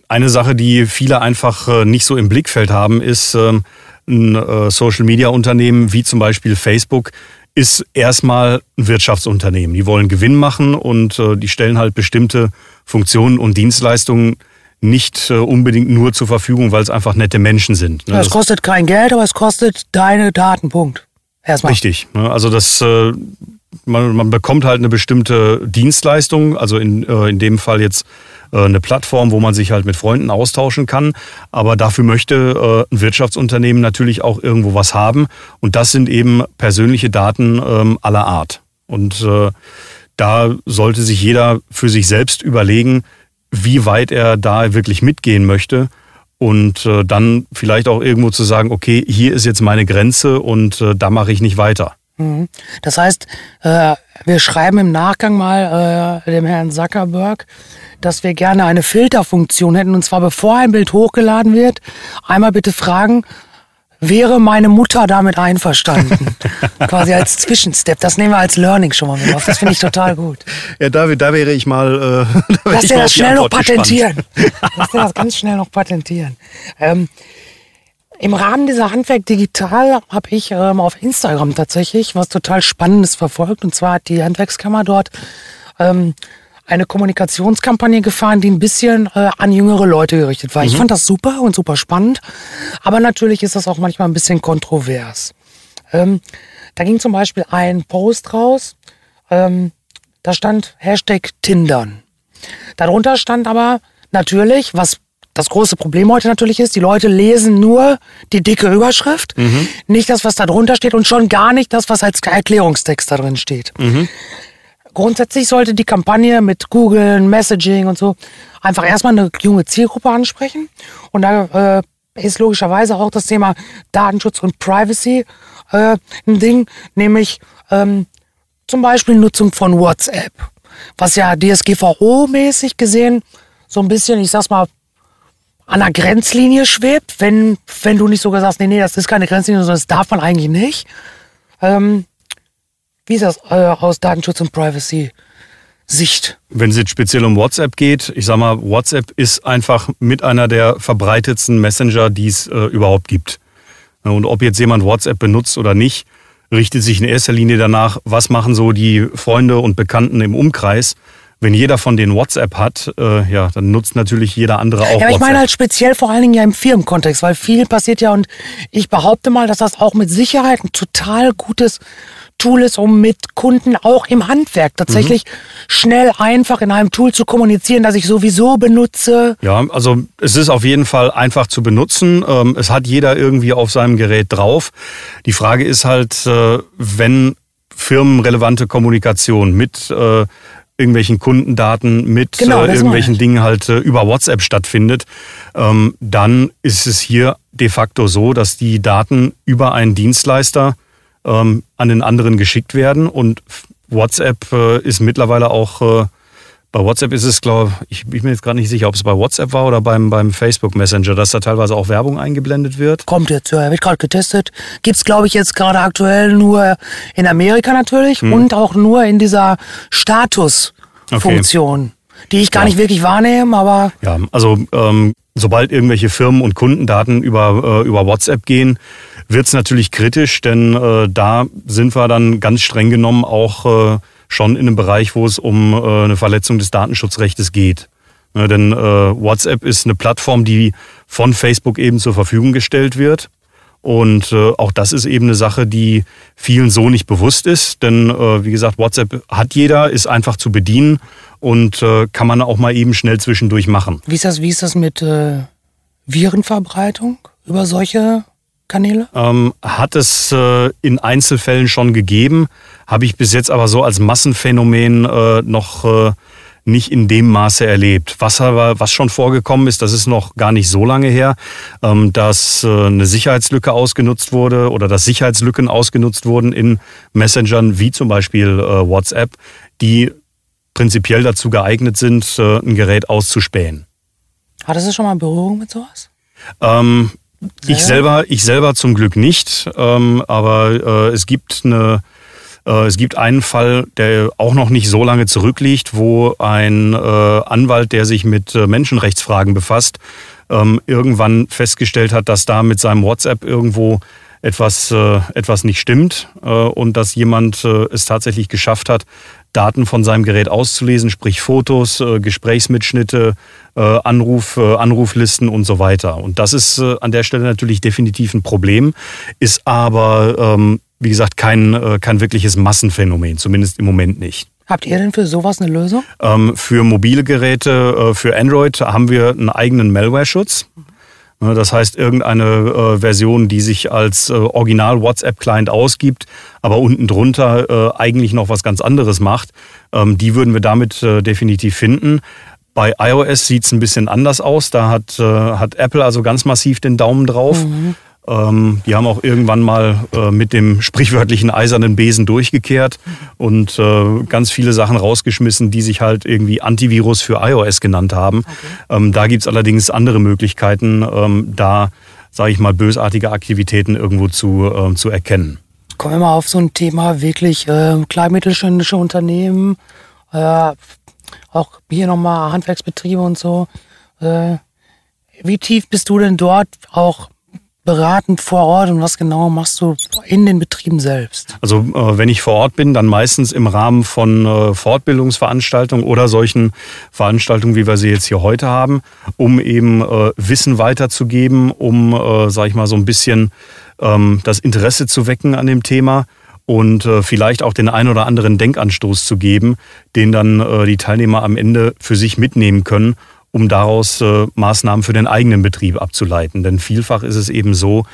eine Sache, die viele einfach äh, nicht so im Blickfeld haben, ist ähm, ein äh, Social-Media-Unternehmen wie zum Beispiel Facebook ist erstmal ein Wirtschaftsunternehmen. Die wollen Gewinn machen und äh, die stellen halt bestimmte Funktionen und Dienstleistungen nicht unbedingt nur zur Verfügung, weil es einfach nette Menschen sind. Ne? Ja, es kostet kein Geld, aber es kostet deine Daten. Erstmal. Richtig. Ne? Also das man, man bekommt halt eine bestimmte Dienstleistung, also in, äh, in dem Fall jetzt äh, eine Plattform, wo man sich halt mit Freunden austauschen kann. Aber dafür möchte äh, ein Wirtschaftsunternehmen natürlich auch irgendwo was haben. Und das sind eben persönliche Daten ähm, aller Art. Und äh, da sollte sich jeder für sich selbst überlegen, wie weit er da wirklich mitgehen möchte und äh, dann vielleicht auch irgendwo zu sagen, okay, hier ist jetzt meine Grenze und äh, da mache ich nicht weiter. Mhm. Das heißt, äh, wir schreiben im Nachgang mal äh, dem Herrn Zuckerberg, dass wir gerne eine Filterfunktion hätten. Und zwar bevor ein Bild hochgeladen wird, einmal bitte fragen, wäre meine Mutter damit einverstanden? Quasi als Zwischenstep. Das nehmen wir als Learning schon mal mit auf. Das finde ich total gut. Ja, David, da wäre ich mal. Äh, da Lass dir das schnell noch patentieren. Lass dir das ganz schnell noch patentieren. Ähm, im Rahmen dieser Handwerk Digital habe ich ähm, auf Instagram tatsächlich was total Spannendes verfolgt. Und zwar hat die Handwerkskammer dort ähm, eine Kommunikationskampagne gefahren, die ein bisschen äh, an jüngere Leute gerichtet war. Mhm. Ich fand das super und super spannend, aber natürlich ist das auch manchmal ein bisschen kontrovers. Ähm, da ging zum Beispiel ein Post raus, ähm, da stand Hashtag Tindern. Darunter stand aber natürlich, was das große Problem heute natürlich ist, die Leute lesen nur die dicke Überschrift, mhm. nicht das, was da drunter steht und schon gar nicht das, was als Erklärungstext da drin steht. Mhm grundsätzlich sollte die Kampagne mit Google, Messaging und so einfach erstmal eine junge Zielgruppe ansprechen. Und da äh, ist logischerweise auch das Thema Datenschutz und Privacy äh, ein Ding, nämlich ähm, zum Beispiel Nutzung von WhatsApp, was ja DSGVO-mäßig gesehen so ein bisschen, ich sag's mal, an der Grenzlinie schwebt, wenn, wenn du nicht sogar sagst, nee, nee, das ist keine Grenzlinie, sondern das darf man eigentlich nicht. Ähm, wie ist das aus Datenschutz und Privacy? Sicht. Wenn es jetzt speziell um WhatsApp geht, ich sag mal, WhatsApp ist einfach mit einer der verbreitetsten Messenger, die es äh, überhaupt gibt. Und ob jetzt jemand WhatsApp benutzt oder nicht, richtet sich in erster Linie danach, was machen so die Freunde und Bekannten im Umkreis. Wenn jeder von denen WhatsApp hat, äh, ja, dann nutzt natürlich jeder andere auch ja, ich WhatsApp. Ich meine halt speziell vor allen Dingen ja im Firmenkontext, weil viel passiert ja und ich behaupte mal, dass das auch mit Sicherheit ein total gutes Tool ist, um mit Kunden auch im Handwerk tatsächlich mhm. schnell einfach in einem Tool zu kommunizieren, das ich sowieso benutze. Ja, also es ist auf jeden Fall einfach zu benutzen. Ähm, es hat jeder irgendwie auf seinem Gerät drauf. Die Frage ist halt, äh, wenn firmenrelevante Kommunikation mit äh, irgendwelchen Kundendaten mit genau, äh, irgendwelchen Dingen halt äh, über WhatsApp stattfindet, ähm, dann ist es hier de facto so, dass die Daten über einen Dienstleister ähm, an den anderen geschickt werden. Und WhatsApp äh, ist mittlerweile auch, äh, bei WhatsApp ist es, glaube ich, ich bin mir jetzt gerade nicht sicher, ob es bei WhatsApp war oder beim, beim Facebook Messenger, dass da teilweise auch Werbung eingeblendet wird. Kommt jetzt, ja, wird gerade getestet. Gibt's glaube ich, jetzt gerade aktuell nur in Amerika natürlich hm. und auch nur in dieser Statusfunktion. Okay. Die ich gar ja. nicht wirklich wahrnehme, aber. Ja, also ähm, sobald irgendwelche Firmen und Kundendaten über, äh, über WhatsApp gehen, wird es natürlich kritisch, denn äh, da sind wir dann ganz streng genommen auch äh, schon in einem Bereich, wo es um äh, eine Verletzung des Datenschutzrechts geht. Ja, denn äh, WhatsApp ist eine Plattform, die von Facebook eben zur Verfügung gestellt wird. Und äh, auch das ist eben eine Sache, die vielen so nicht bewusst ist. Denn äh, wie gesagt, WhatsApp hat jeder, ist einfach zu bedienen und äh, kann man auch mal eben schnell zwischendurch machen. Wie ist das, wie ist das mit äh, Virenverbreitung über solche Kanäle? Ähm, hat es äh, in Einzelfällen schon gegeben, habe ich bis jetzt aber so als Massenphänomen äh, noch äh, nicht in dem Maße erlebt. Was aber, was schon vorgekommen ist, das ist noch gar nicht so lange her, ähm, dass äh, eine Sicherheitslücke ausgenutzt wurde oder dass Sicherheitslücken ausgenutzt wurden in Messengern wie zum Beispiel äh, WhatsApp, die prinzipiell dazu geeignet sind, äh, ein Gerät auszuspähen. Hattest du schon mal Berührung mit sowas? Ähm, ich selber, ich selber zum Glück nicht, ähm, aber äh, es gibt eine, äh, es gibt einen Fall, der auch noch nicht so lange zurückliegt, wo ein äh, Anwalt, der sich mit äh, Menschenrechtsfragen befasst, ähm, irgendwann festgestellt hat, dass da mit seinem WhatsApp irgendwo etwas, äh, etwas nicht stimmt äh, und dass jemand es tatsächlich geschafft hat, Daten von seinem Gerät auszulesen, sprich Fotos, äh, Gesprächsmitschnitte, äh, Anruf, äh, Anruflisten und so weiter. Und das ist an der Stelle natürlich definitiv ein Problem, ist aber, ähm, wie gesagt, kein, kein wirkliches Massenphänomen, zumindest im Moment nicht. Habt ihr denn für sowas eine Lösung? Ähm, für mobile Geräte, für Android haben wir einen eigenen Malware-Schutz. Ne, das heißt, irgendeine äh, Version, die sich als äh, Original WhatsApp-Client ausgibt, aber unten drunter äh, eigentlich noch was ganz anderes macht, ähm, die würden wir damit äh, definitiv finden. Bei iOS sieht es ein bisschen anders aus. Da hat, äh, hat Apple also ganz massiv den Daumen drauf. Mhm. Ähm, die haben auch irgendwann mal äh, mit dem sprichwörtlichen eisernen Besen durchgekehrt und äh, ganz viele Sachen rausgeschmissen, die sich halt irgendwie Antivirus für iOS genannt haben. Okay. Ähm, da gibt's allerdings andere Möglichkeiten, ähm, da, sage ich mal, bösartige Aktivitäten irgendwo zu, äh, zu erkennen. Kommen wir mal auf so ein Thema wirklich äh, kleinmittelständische Unternehmen, auch hier nochmal Handwerksbetriebe und so. Äh, wie tief bist du denn dort auch beratend vor Ort und was genau machst du in den Betrieben selbst? Also äh, wenn ich vor Ort bin, dann meistens im Rahmen von äh, Fortbildungsveranstaltungen oder solchen Veranstaltungen, wie wir sie jetzt hier heute haben, um eben äh, Wissen weiterzugeben, um, äh, sage ich mal, so ein bisschen ähm, das Interesse zu wecken an dem Thema und vielleicht auch den ein oder anderen Denkanstoß zu geben, den dann die Teilnehmer am Ende für sich mitnehmen können um daraus äh, Maßnahmen für den eigenen Betrieb abzuleiten. Denn vielfach ist es eben so,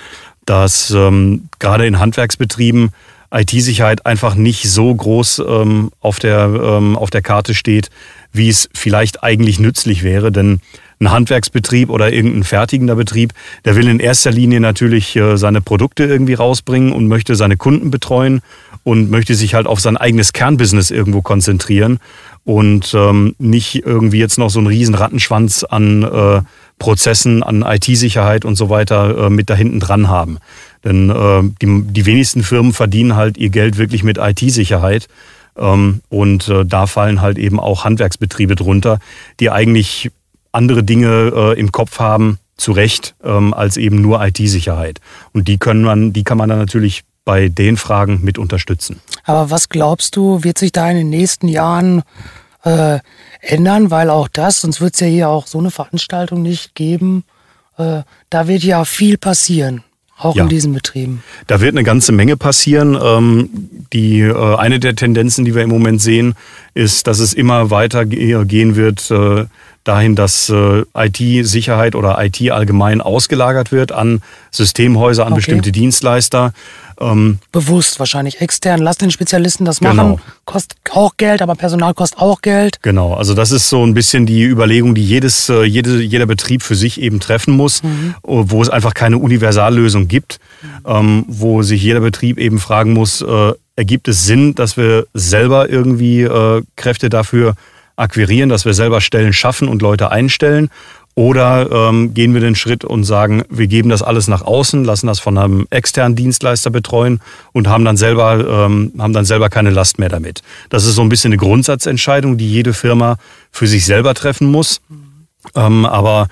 dass ähm, gerade in Handwerksbetrieben IT-Sicherheit einfach nicht so groß ähm, auf, der, ähm, auf der Karte steht, wie es vielleicht eigentlich nützlich wäre. Denn ein Handwerksbetrieb oder irgendein fertigender Betrieb, der will in erster Linie natürlich äh, seine Produkte irgendwie rausbringen und möchte seine Kunden betreuen und möchte sich halt auf sein eigenes Kernbusiness irgendwo konzentrieren und ähm, nicht irgendwie jetzt noch so einen riesen Rattenschwanz an äh, Prozessen, an IT-Sicherheit und so weiter äh, mit da hinten dran haben. Denn äh, die, die wenigsten Firmen verdienen halt ihr Geld wirklich mit IT-Sicherheit. Ähm, und äh, da fallen halt eben auch Handwerksbetriebe drunter, die eigentlich andere Dinge äh, im Kopf haben, zu Recht, ähm, als eben nur IT-Sicherheit. Und die können man, die kann man dann natürlich bei den Fragen mit unterstützen. Aber was glaubst du, wird sich da in den nächsten Jahren äh, ändern? Weil auch das, sonst wird es ja hier auch so eine Veranstaltung nicht geben. Äh, da wird ja viel passieren. Auch ja. in diesen Betrieben. Da wird eine ganze Menge passieren. Ähm, die, äh, eine der Tendenzen, die wir im Moment sehen, ist, dass es immer weiter gehen wird äh, dahin, dass äh, IT-Sicherheit oder IT allgemein ausgelagert wird an Systemhäuser, an okay. bestimmte Dienstleister. Ähm, Bewusst wahrscheinlich extern. Lass den Spezialisten das machen. Genau. Kostet auch Geld, aber Personal kostet auch Geld. Genau, also das ist so ein bisschen die Überlegung, die jedes, äh, jede, jeder Betrieb für sich eben treffen muss, mhm. wo es einfach keine Universallösung gibt, mhm. ähm, wo sich jeder Betrieb eben fragen muss, äh, ergibt es Sinn, dass wir selber irgendwie äh, Kräfte dafür akquirieren, dass wir selber Stellen schaffen und Leute einstellen oder ähm, gehen wir den Schritt und sagen, wir geben das alles nach außen, lassen das von einem externen Dienstleister betreuen und haben dann selber, ähm, haben dann selber keine Last mehr damit. Das ist so ein bisschen eine Grundsatzentscheidung, die jede Firma für sich selber treffen muss. Ähm, aber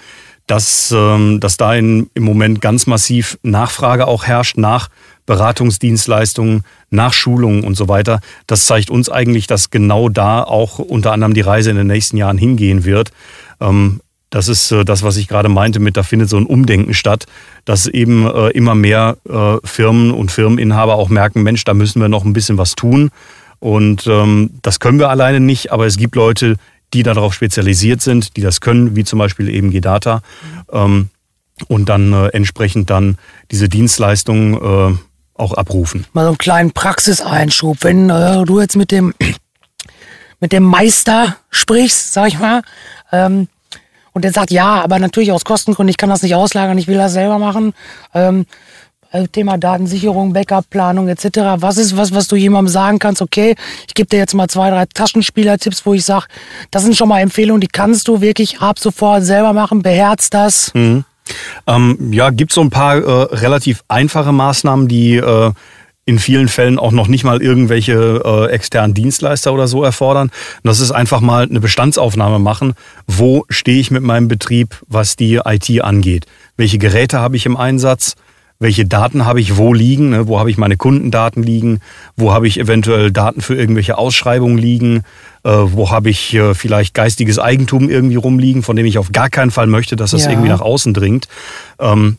dass, ähm, dass da in, im Moment ganz massiv Nachfrage auch herrscht nach Beratungsdienstleistungen, nach Schulungen und so weiter, das zeigt uns eigentlich, dass genau da auch unter anderem die Reise in den nächsten Jahren hingehen wird. Ähm, das ist äh, das, was ich gerade meinte mit, da findet so ein Umdenken statt, dass eben äh, immer mehr äh, Firmen und Firmeninhaber auch merken, Mensch, da müssen wir noch ein bisschen was tun. Und ähm, das können wir alleine nicht, aber es gibt Leute, die darauf spezialisiert sind, die das können, wie zum Beispiel eben Gedata. Ähm, und dann äh, entsprechend dann diese Dienstleistungen äh, auch abrufen. Mal so einen kleinen Praxiseinschub. Wenn äh, du jetzt mit dem mit dem Meister sprichst, sag ich mal, ähm, und der sagt, ja, aber natürlich aus Kostengründen, ich kann das nicht auslagern, ich will das selber machen. Ähm, äh, Thema Datensicherung, Backup-Planung etc. Was ist was, was du jemandem sagen kannst, okay, ich gebe dir jetzt mal zwei, drei Taschenspieler-Tipps, wo ich sage, das sind schon mal Empfehlungen, die kannst du wirklich ab sofort selber machen, beherzt das. Mhm. Ähm, ja, gibt so ein paar äh, relativ einfache Maßnahmen, die äh, in vielen Fällen auch noch nicht mal irgendwelche äh, externen Dienstleister oder so erfordern. Und das ist einfach mal eine Bestandsaufnahme machen. Wo stehe ich mit meinem Betrieb, was die IT angeht? Welche Geräte habe ich im Einsatz? Welche Daten habe ich wo liegen, ne? wo habe ich meine Kundendaten liegen, wo habe ich eventuell Daten für irgendwelche Ausschreibungen liegen, äh, wo habe ich äh, vielleicht geistiges Eigentum irgendwie rumliegen, von dem ich auf gar keinen Fall möchte, dass das ja. irgendwie nach außen dringt. Ähm,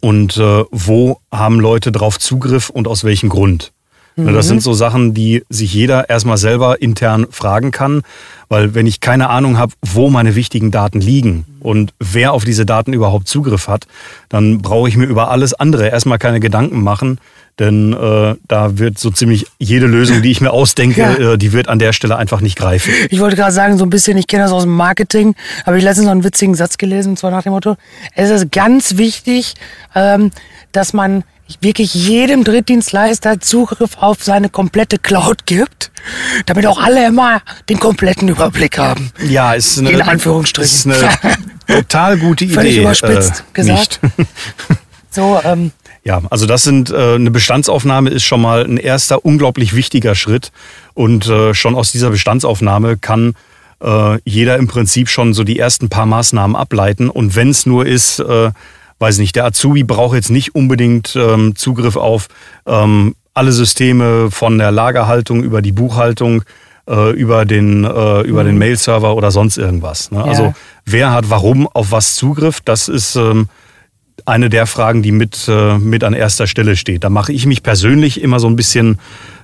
und äh, wo haben Leute drauf Zugriff und aus welchem Grund? Mhm. Das sind so Sachen, die sich jeder erstmal selber intern fragen kann. Weil wenn ich keine Ahnung habe, wo meine wichtigen Daten liegen und wer auf diese Daten überhaupt Zugriff hat, dann brauche ich mir über alles andere erstmal keine Gedanken machen. Denn äh, da wird so ziemlich jede Lösung, die ich mir ausdenke, ja. äh, die wird an der Stelle einfach nicht greifen. Ich wollte gerade sagen, so ein bisschen, ich kenne das aus dem Marketing, habe ich letztens noch einen witzigen Satz gelesen, und zwar nach dem Motto, es ist ganz wichtig, ähm, dass man wirklich jedem Drittdienstleister Zugriff auf seine komplette Cloud gibt, damit auch alle immer den kompletten Überblick haben. Ja, ist eine, In Anführungsstrichen. Ist eine total gute Idee. Völlig überspitzt äh, gesagt. so, ähm, ja, also das sind äh, eine Bestandsaufnahme ist schon mal ein erster unglaublich wichtiger Schritt und äh, schon aus dieser Bestandsaufnahme kann äh, jeder im Prinzip schon so die ersten paar Maßnahmen ableiten und wenn es nur ist äh, weiß nicht, der Azubi braucht jetzt nicht unbedingt ähm, Zugriff auf ähm, alle Systeme von der Lagerhaltung über die Buchhaltung, äh, über den, äh, über mhm. den Mail-Server oder sonst irgendwas. Ne? Ja. Also wer hat warum auf was Zugriff, das ist ähm, eine der Fragen, die mit, äh, mit an erster Stelle steht. Da mache ich mich persönlich immer so ein bisschen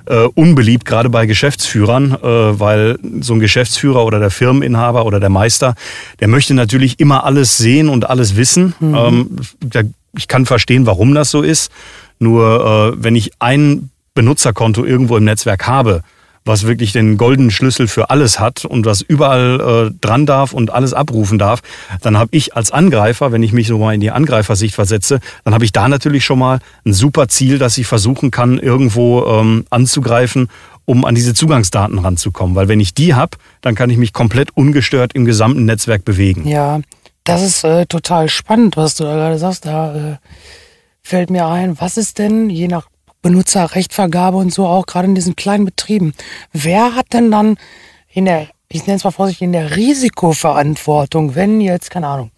äh, unbeliebt, gerade bei Geschäftsführern, äh, weil so ein Geschäftsführer oder der Firmeninhaber oder der Meister, der möchte natürlich immer alles sehen und alles wissen. Mhm. Ähm, der, ich kann verstehen, warum das so ist. Nur äh, wenn ich ein Benutzerkonto irgendwo im Netzwerk habe, was wirklich den goldenen Schlüssel für alles hat und was überall äh, dran darf und alles abrufen darf, dann habe ich als Angreifer, wenn ich mich so mal in die Angreifersicht versetze, dann habe ich da natürlich schon mal ein super Ziel, dass ich versuchen kann, irgendwo ähm, anzugreifen, um an diese Zugangsdaten ranzukommen. Weil wenn ich die habe, dann kann ich mich komplett ungestört im gesamten Netzwerk bewegen. Ja, das ist äh, total spannend, was du da gerade sagst. Da äh, fällt mir ein, was ist denn, je nach Benutzerrechtvergabe und so auch gerade in diesen kleinen Betrieben. Wer hat denn dann in der, ich nenne es mal vorsichtig, in der Risikoverantwortung, wenn jetzt, keine Ahnung,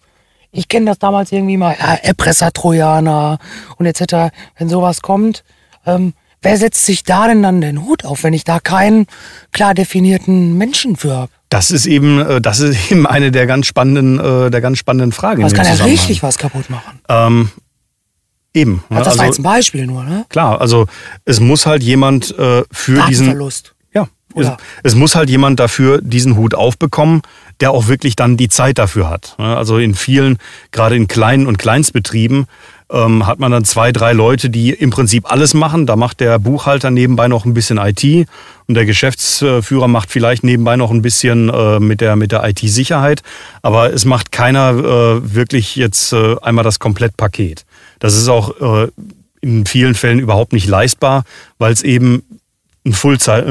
ich kenne das damals irgendwie mal, ja, Erpresser-Trojaner und etc., wenn sowas kommt, ähm, wer setzt sich da denn dann den Hut auf, wenn ich da keinen klar definierten Menschen für habe? Das ist eben, äh, das ist eben eine der ganz spannenden, äh, der ganz spannenden Fragen. Das kann ja richtig was kaputt machen. Ähm, Eben. Also das also, war jetzt ein Beispiel nur, ne? Klar, also es muss halt jemand äh, für diesen. Verlust. Ja. Es, es, muss halt jemand dafür diesen Hut aufbekommen, der auch wirklich dann die Zeit dafür hat. Ne? Also in vielen, gerade in kleinen und Kleinstbetrieben, ähm, hat man dann zwei, drei Leute, die im Prinzip alles machen. Da macht der Buchhalter nebenbei noch ein bisschen IT und der Geschäftsführer macht vielleicht nebenbei noch ein bisschen äh, mit der, mit der IT-Sicherheit. Aber es macht keiner äh, wirklich jetzt äh, einmal das Komplettpaket. Das ist auch äh, in vielen Fällen überhaupt nicht leistbar, weil es eben ein Fullzeit,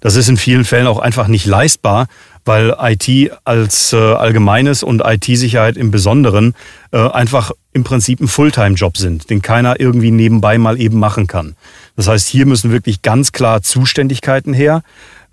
das ist in vielen Fällen auch einfach nicht leistbar, weil IT als äh, allgemeines und IT-Sicherheit im Besonderen äh, einfach im Prinzip ein Fulltime-Job sind, den keiner irgendwie nebenbei mal eben machen kann. Das heißt, hier müssen wirklich ganz klar Zuständigkeiten her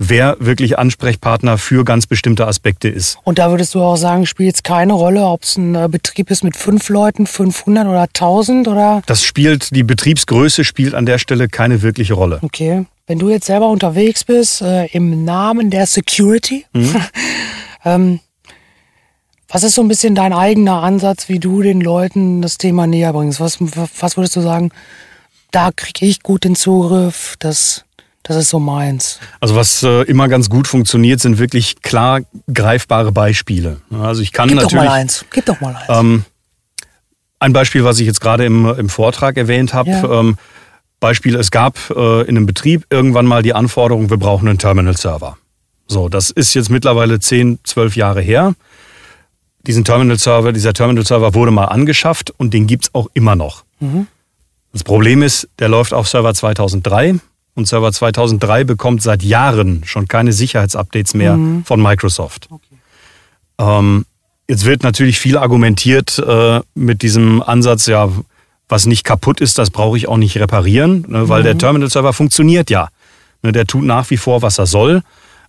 wer wirklich Ansprechpartner für ganz bestimmte Aspekte ist. Und da würdest du auch sagen, spielt es keine Rolle, ob es ein äh, Betrieb ist mit fünf Leuten, 500 oder 1000 oder? Das spielt, die Betriebsgröße spielt an der Stelle keine wirkliche Rolle. Okay. Wenn du jetzt selber unterwegs bist, äh, im Namen der Security, mhm. ähm, was ist so ein bisschen dein eigener Ansatz, wie du den Leuten das Thema näher bringst? Was, was würdest du sagen, da kriege ich gut den Zugriff, das das ist so meins. Also was äh, immer ganz gut funktioniert, sind wirklich klar greifbare Beispiele. Also ich kann Gib natürlich. Gib doch mal eins. Gib doch mal eins. Ähm, ein Beispiel, was ich jetzt gerade im, im Vortrag erwähnt habe. Ja. Ähm, Beispiel, es gab äh, in einem Betrieb irgendwann mal die Anforderung, wir brauchen einen Terminal-Server. So, das ist jetzt mittlerweile 10, 12 Jahre her. Diesen Terminal-Server, dieser Terminal-Server wurde mal angeschafft und den gibt's auch immer noch. Mhm. Das Problem ist, der läuft auf Server 2003 und Server 2003 bekommt seit Jahren schon keine Sicherheitsupdates mehr mhm. von Microsoft. Okay. Ähm, jetzt wird natürlich viel argumentiert äh, mit diesem Ansatz, ja, was nicht kaputt ist, das brauche ich auch nicht reparieren, ne, weil mhm. der Terminal-Server funktioniert ja. Ne, der tut nach wie vor, was er soll.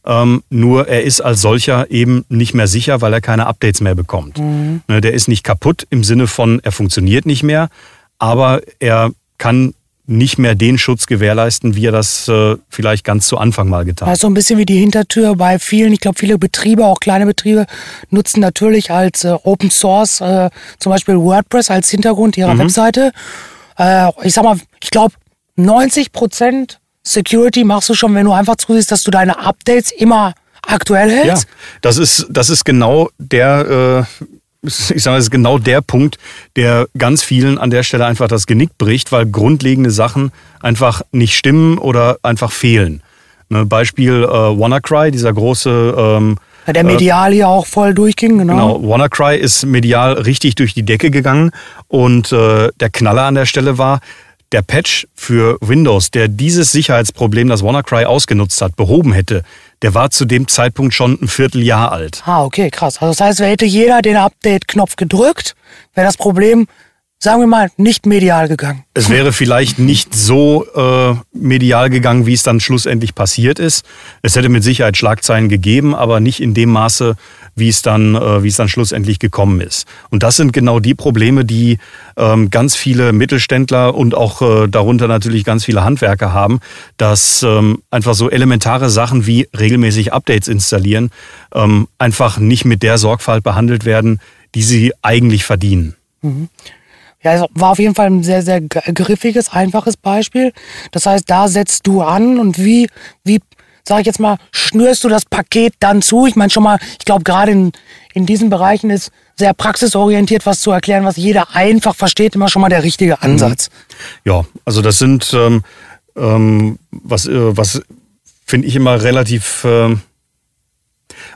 Ähm, nur er ist als solcher eben nicht mehr sicher, weil er keine Updates mehr bekommt. Mhm. Ne, der ist nicht kaputt im Sinne von, er funktioniert nicht mehr, aber er kann nicht mehr den Schutz gewährleisten, wie er das äh, vielleicht ganz zu Anfang mal getan hat. so ein bisschen wie die Hintertür bei vielen, ich glaube viele Betriebe, auch kleine Betriebe, nutzen natürlich als äh, Open Source äh, zum Beispiel WordPress als Hintergrund ihrer mhm. Webseite. Äh, ich sag mal, ich glaube, 90 Prozent Security machst du schon, wenn du einfach zusiehst, dass du deine Updates immer aktuell hältst? Ja, das ist, das ist genau der, äh, ich sage, das ist genau der Punkt, der ganz vielen an der Stelle einfach das Genick bricht, weil grundlegende Sachen einfach nicht stimmen oder einfach fehlen. Ne, Beispiel äh, WannaCry, dieser große ähm, der medial hier auch voll durchging, genau. Genau, WannaCry ist medial richtig durch die Decke gegangen und äh, der Knaller an der Stelle war, der Patch für Windows, der dieses Sicherheitsproblem, das WannaCry ausgenutzt hat, behoben hätte, der war zu dem Zeitpunkt schon ein Vierteljahr alt. Ah, okay, krass. Also das heißt, hätte jeder den Update-Knopf gedrückt, wäre das Problem sagen wir mal, nicht medial gegangen. Es wäre vielleicht nicht so äh, medial gegangen, wie es dann schlussendlich passiert ist. Es hätte mit Sicherheit Schlagzeilen gegeben, aber nicht in dem Maße, wie es dann, äh, wie es dann schlussendlich gekommen ist. Und das sind genau die Probleme, die ähm, ganz viele Mittelständler und auch äh, darunter natürlich ganz viele Handwerker haben, dass ähm, einfach so elementare Sachen wie regelmäßig Updates installieren ähm, einfach nicht mit der Sorgfalt behandelt werden, die sie eigentlich verdienen. Mhm. Ja, es war auf jeden Fall ein sehr, sehr griffiges, einfaches Beispiel. Das heißt, da setzt du an und wie, wie, sag ich jetzt mal, schnürst du das Paket dann zu? Ich meine schon mal, ich glaube gerade in, in diesen Bereichen ist sehr praxisorientiert was zu erklären, was jeder einfach versteht, immer schon mal der richtige Ansatz. Ja, also das sind, ähm, ähm, was, äh, was finde ich immer relativ... Äh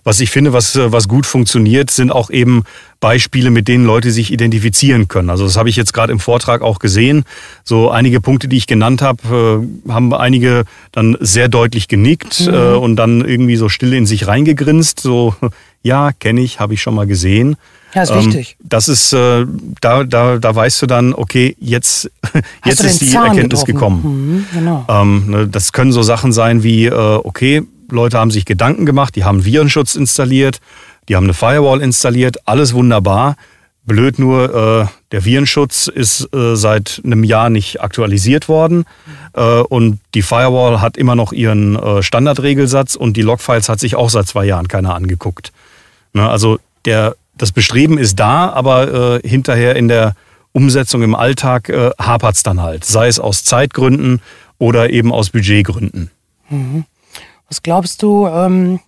was ich finde, was, was gut funktioniert, sind auch eben Beispiele, mit denen Leute sich identifizieren können. Also das habe ich jetzt gerade im Vortrag auch gesehen. So einige Punkte, die ich genannt habe, äh, haben einige dann sehr deutlich genickt mhm. äh, und dann irgendwie so still in sich reingegrinst. So, ja, kenne ich, habe ich schon mal gesehen. Ja, ist ähm, wichtig. Das ist, äh, da, da, da weißt du dann, okay, jetzt, jetzt ist die Zahn Erkenntnis getroffen? gekommen. Mhm, genau. ähm, ne, das können so Sachen sein wie, äh, okay, Leute haben sich Gedanken gemacht, die haben Virenschutz installiert, die haben eine Firewall installiert, alles wunderbar. Blöd nur, äh, der Virenschutz ist äh, seit einem Jahr nicht aktualisiert worden äh, und die Firewall hat immer noch ihren äh, Standardregelsatz und die Logfiles hat sich auch seit zwei Jahren keiner angeguckt. Ne, also der, das Bestreben ist da, aber äh, hinterher in der Umsetzung im Alltag äh, hapert es dann halt, sei es aus Zeitgründen oder eben aus Budgetgründen. Mhm. Was glaubst du, ähm,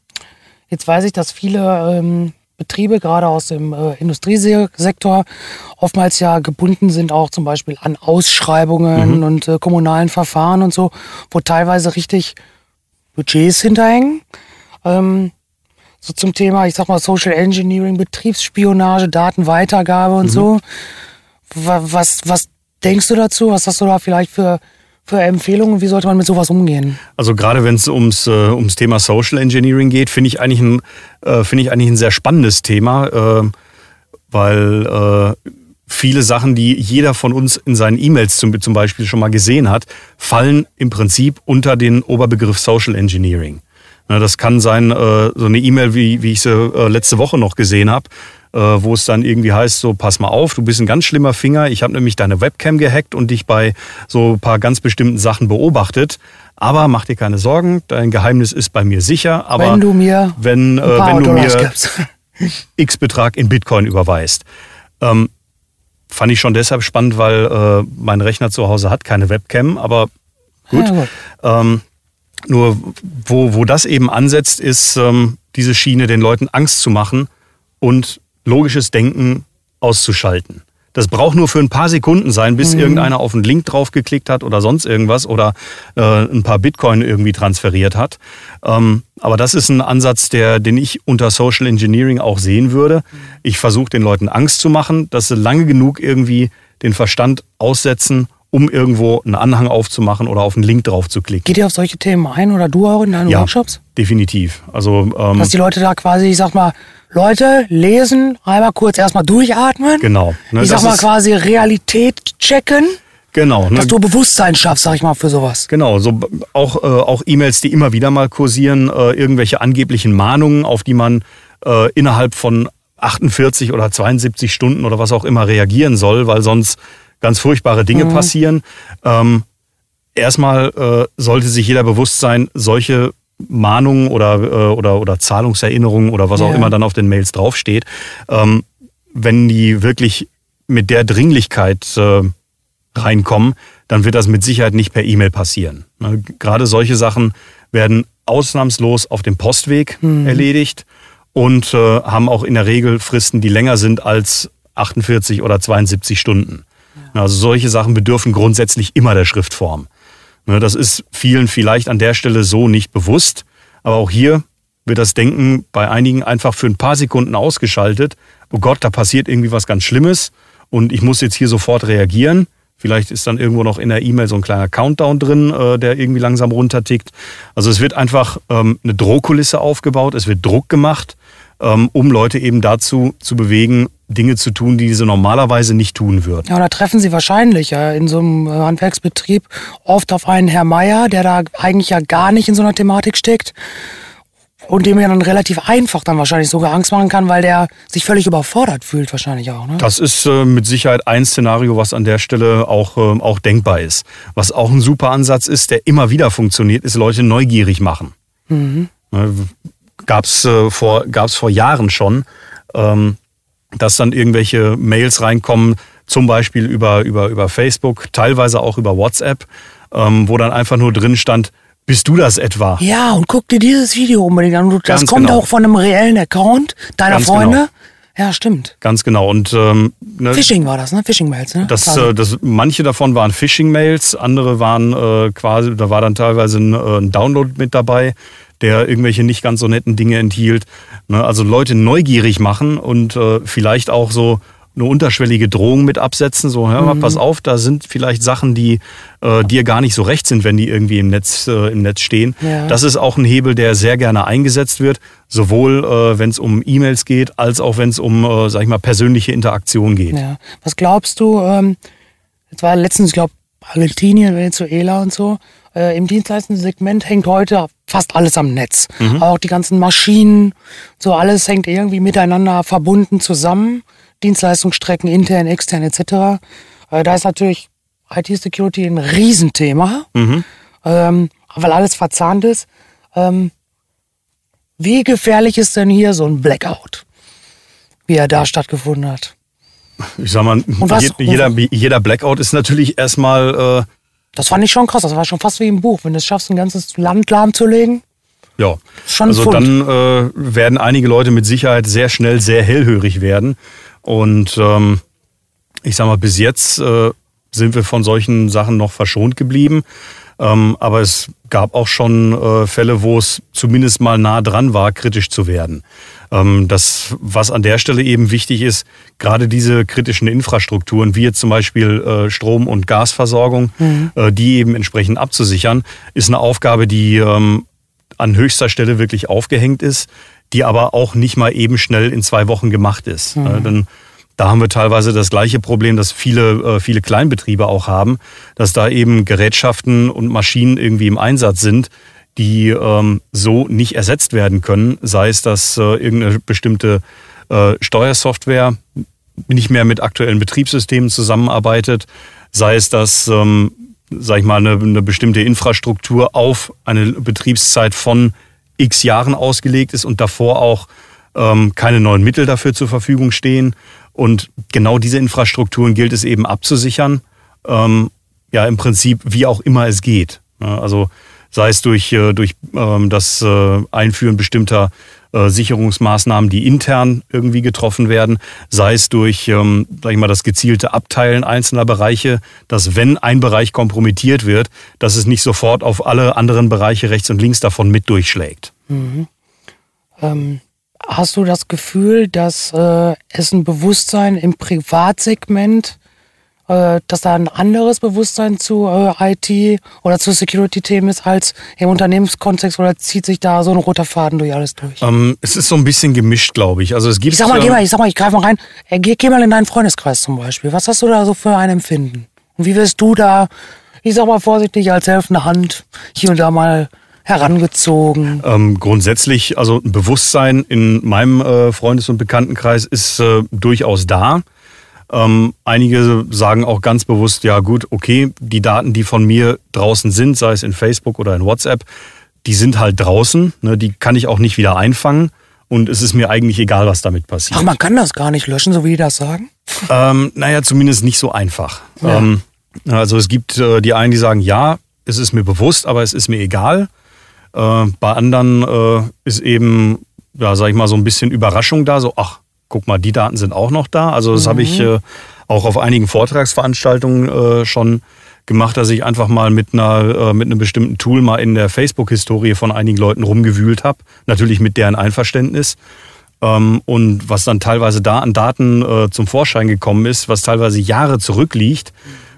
jetzt weiß ich, dass viele ähm, Betriebe, gerade aus dem äh, Industriesektor, oftmals ja gebunden sind auch zum Beispiel an Ausschreibungen mhm. und äh, kommunalen Verfahren und so, wo teilweise richtig Budgets hinterhängen. Ähm, so zum Thema, ich sag mal, Social Engineering, Betriebsspionage, Datenweitergabe und mhm. so. Was, was denkst du dazu? Was hast du da vielleicht für für Empfehlungen? Wie sollte man mit sowas umgehen? Also gerade wenn es ums, äh, ums Thema Social Engineering geht, finde ich, eigentlich ein, äh, find ich eigentlich ein sehr spannendes Thema, äh, weil äh, viele Sachen, die jeder von uns in seinen E-Mails zum, zum Beispiel schon mal gesehen hat, fallen im Prinzip unter den Oberbegriff Social Engineering. Das kann sein, äh, so eine E-Mail, wie, wie ich sie äh, letzte Woche noch gesehen habe, äh, wo es dann irgendwie heißt, so pass mal auf, du bist ein ganz schlimmer Finger, ich habe nämlich deine Webcam gehackt und dich bei so ein paar ganz bestimmten Sachen beobachtet. Aber mach dir keine Sorgen, dein Geheimnis ist bei mir sicher. Aber wenn du mir, wenn, äh, wenn du mir X Betrag in Bitcoin überweist. Ähm, fand ich schon deshalb spannend, weil äh, mein Rechner zu Hause hat keine Webcam, aber gut. Ja, gut. Ähm, nur wo, wo das eben ansetzt, ist ähm, diese Schiene, den Leuten Angst zu machen und logisches Denken auszuschalten. Das braucht nur für ein paar Sekunden sein, bis mhm. irgendeiner auf einen Link draufgeklickt hat oder sonst irgendwas oder äh, ein paar Bitcoin irgendwie transferiert hat. Ähm, aber das ist ein Ansatz, der, den ich unter Social Engineering auch sehen würde. Ich versuche den Leuten Angst zu machen, dass sie lange genug irgendwie den Verstand aussetzen, um irgendwo einen Anhang aufzumachen oder auf einen Link drauf zu klicken. Geht ihr auf solche Themen ein oder du auch in deinen ja, Workshops? Definitiv. Also ähm, dass die Leute da quasi, ich sag mal, Leute lesen, einmal kurz erstmal durchatmen. Genau. Ne, ich sag mal quasi Realität checken. Genau. Ne? Dass du Bewusstsein schaffst, sag ich mal, für sowas. Genau, so auch, äh, auch E-Mails, die immer wieder mal kursieren, äh, irgendwelche angeblichen Mahnungen, auf die man äh, innerhalb von 48 oder 72 Stunden oder was auch immer reagieren soll, weil sonst ganz furchtbare Dinge mhm. passieren. Ähm, erstmal äh, sollte sich jeder bewusst sein, solche Mahnungen oder, äh, oder, oder Zahlungserinnerungen oder was auch immer dann auf den Mails draufsteht, ähm, wenn die wirklich mit der Dringlichkeit äh, reinkommen, dann wird das mit Sicherheit nicht per E-Mail passieren. Ne, gerade solche Sachen werden ausnahmslos auf dem Postweg mhm. erledigt und äh, haben auch in der Regel Fristen, die länger sind als 48 oder 72 Stunden. Ja. Also solche Sachen bedürfen grundsätzlich immer der Schriftform. Ne, das ist vielen vielleicht an der Stelle so nicht bewusst, aber auch hier wird das Denken bei einigen einfach für ein paar Sekunden ausgeschaltet. Oh Gott, da passiert irgendwie was ganz Schlimmes und ich muss jetzt hier sofort reagieren. Vielleicht ist dann irgendwo noch in der E-Mail so ein kleiner Countdown drin, äh, der irgendwie langsam runtertickt. Also es wird einfach ähm, eine Drohkulisse aufgebaut, es wird Druck gemacht, um Leute eben dazu zu bewegen, Dinge zu tun, die sie normalerweise nicht tun würden. Ja, da treffen Sie wahrscheinlich ja in so einem äh, Handwerksbetrieb oft auf einen Herr Meier, der da eigentlich ja gar nicht in so einer Thematik steckt und dem ja dann relativ einfach dann wahrscheinlich sogar Angst machen kann, weil der sich völlig überfordert fühlt wahrscheinlich auch. Ne? Das ist äh, mit Sicherheit ein Szenario, was an der Stelle auch, äh, auch denkbar ist. Was auch ein super Ansatz ist, der immer wieder funktioniert, ist Leute neugierig machen. Mhm. Ne, gab's äh, vor gab's vor Jahren schon, ähm, dass dann irgendwelche Mails reinkommen, zum Beispiel über über über Facebook, teilweise auch über WhatsApp, ähm, wo dann einfach nur drin stand, bist du das etwa? Ja, und guck dir dieses Video unbedingt an. Das Ganz kommt genau. auch von einem reellen Account deiner Ganz Freunde. Genau. Ja, stimmt. Ganz genau. Und ähm, ne, Phishing war das, ne? Phishing-Mails, ne? Das, äh, das, manche davon waren Phishing-Mails, andere waren äh, quasi, da war dann teilweise ein, äh, ein, Download mit dabei, der irgendwelche nicht ganz so netten Dinge enthielt. Ne? Also Leute neugierig machen und äh, vielleicht auch so eine unterschwellige Drohung mit absetzen. So, hör mal, mhm. pass auf, da sind vielleicht Sachen, die äh, dir gar nicht so recht sind, wenn die irgendwie im Netz, äh, im Netz stehen. Ja. Das ist auch ein Hebel, der sehr gerne eingesetzt wird, sowohl äh, wenn es um E-Mails geht, als auch wenn es um, äh, sag ich mal, persönliche Interaktion geht. Ja. Was glaubst du, ähm, jetzt war letztens, ich glaube, Argentinien, Venezuela und so, äh, im Dienstleistungssegment hängt heute fast alles am Netz. Mhm. Auch die ganzen Maschinen, so alles hängt irgendwie miteinander verbunden zusammen. Dienstleistungsstrecken, intern, extern etc. Äh, da ist natürlich IT-Security ein Riesenthema, mhm. ähm, weil alles verzahnt ist. Ähm, wie gefährlich ist denn hier so ein Blackout, wie er da stattgefunden hat? Ich sag mal, jeder, jeder Blackout ist natürlich erstmal. Äh das fand ich schon krass. Das war schon fast wie im Buch. Wenn du es schaffst, ein ganzes Land lahmzulegen. Ja, schon also dann äh, werden einige Leute mit Sicherheit sehr schnell sehr hellhörig werden und ähm, ich sag mal, bis jetzt äh, sind wir von solchen Sachen noch verschont geblieben. Ähm, aber es gab auch schon äh, Fälle, wo es zumindest mal nah dran war, kritisch zu werden. Ähm, das, was an der Stelle eben wichtig ist, gerade diese kritischen Infrastrukturen, wie jetzt zum Beispiel äh, Strom- und Gasversorgung, mhm. äh, die eben entsprechend abzusichern, ist eine Aufgabe, die ähm, an höchster Stelle wirklich aufgehängt ist die aber auch nicht mal eben schnell in zwei Wochen gemacht ist. Mhm. Denn da haben wir teilweise das gleiche Problem, das viele, äh, viele Kleinbetriebe auch haben, dass da eben Gerätschaften und Maschinen irgendwie im Einsatz sind, die ähm, so nicht ersetzt werden können. Sei es, dass äh, irgendeine bestimmte äh, Steuersoftware nicht mehr mit aktuellen Betriebssystemen zusammenarbeitet, sei es, dass ähm, sag ich mal, eine, eine bestimmte Infrastruktur auf eine Betriebszeit von x Jahren ausgelegt ist und davor auch ähm, keine neuen Mittel dafür zur Verfügung stehen. Und genau diese Infrastrukturen gilt es eben abzusichern. Ähm, ja, im Prinzip wie auch immer es geht. Also sei es durch, äh, durch ähm, das äh, Einführen bestimmter äh, Sicherungsmaßnahmen, die intern irgendwie getroffen werden, sei es durch, ähm, sag ich mal, das gezielte Abteilen einzelner Bereiche, dass wenn ein Bereich kompromittiert wird, dass es nicht sofort auf alle anderen Bereiche rechts und links davon mit durchschlägt. Mhm. Ähm, hast du das Gefühl, dass äh, es ein Bewusstsein im Privatsegment dass da ein anderes Bewusstsein zu äh, IT oder zu Security-Themen ist als im Unternehmenskontext oder zieht sich da so ein roter Faden durch alles durch? Ähm, es ist so ein bisschen gemischt, glaube ich. Also es gibt. Ich sag mal, ähm, geh mal, ich sag mal, ich greife mal rein. Äh, geh, geh mal in deinen Freundeskreis zum Beispiel. Was hast du da so für ein Empfinden? Und wie wirst du da, ich sag mal vorsichtig, als helfende Hand hier und da mal herangezogen? Ähm, grundsätzlich, also ein Bewusstsein in meinem äh, Freundes- und Bekanntenkreis ist äh, durchaus da. Ähm, einige sagen auch ganz bewusst, ja gut, okay, die Daten, die von mir draußen sind, sei es in Facebook oder in WhatsApp, die sind halt draußen, ne, die kann ich auch nicht wieder einfangen. Und es ist mir eigentlich egal, was damit passiert. Ach, man kann das gar nicht löschen, so wie die das sagen? Ähm, naja, zumindest nicht so einfach. Ja. Ähm, Also es gibt äh, die einen, die sagen, ja, es ist mir bewusst, aber es ist mir egal. Äh, bei anderen äh, ist eben, ja, sag ich mal, so ein bisschen Überraschung da, so, ach, guck mal, die Daten sind auch noch da. Also das mhm. habe ich äh, auch auf einigen Vortragsveranstaltungen äh, schon gemacht, dass ich einfach mal mit einer äh, mit einem bestimmten Tool mal in der Facebook-Historie von einigen Leuten rumgewühlt habe, natürlich mit deren Einverständnis. Ähm, und was dann teilweise da an Daten äh, zum Vorschein gekommen ist, was teilweise Jahre zurückliegt,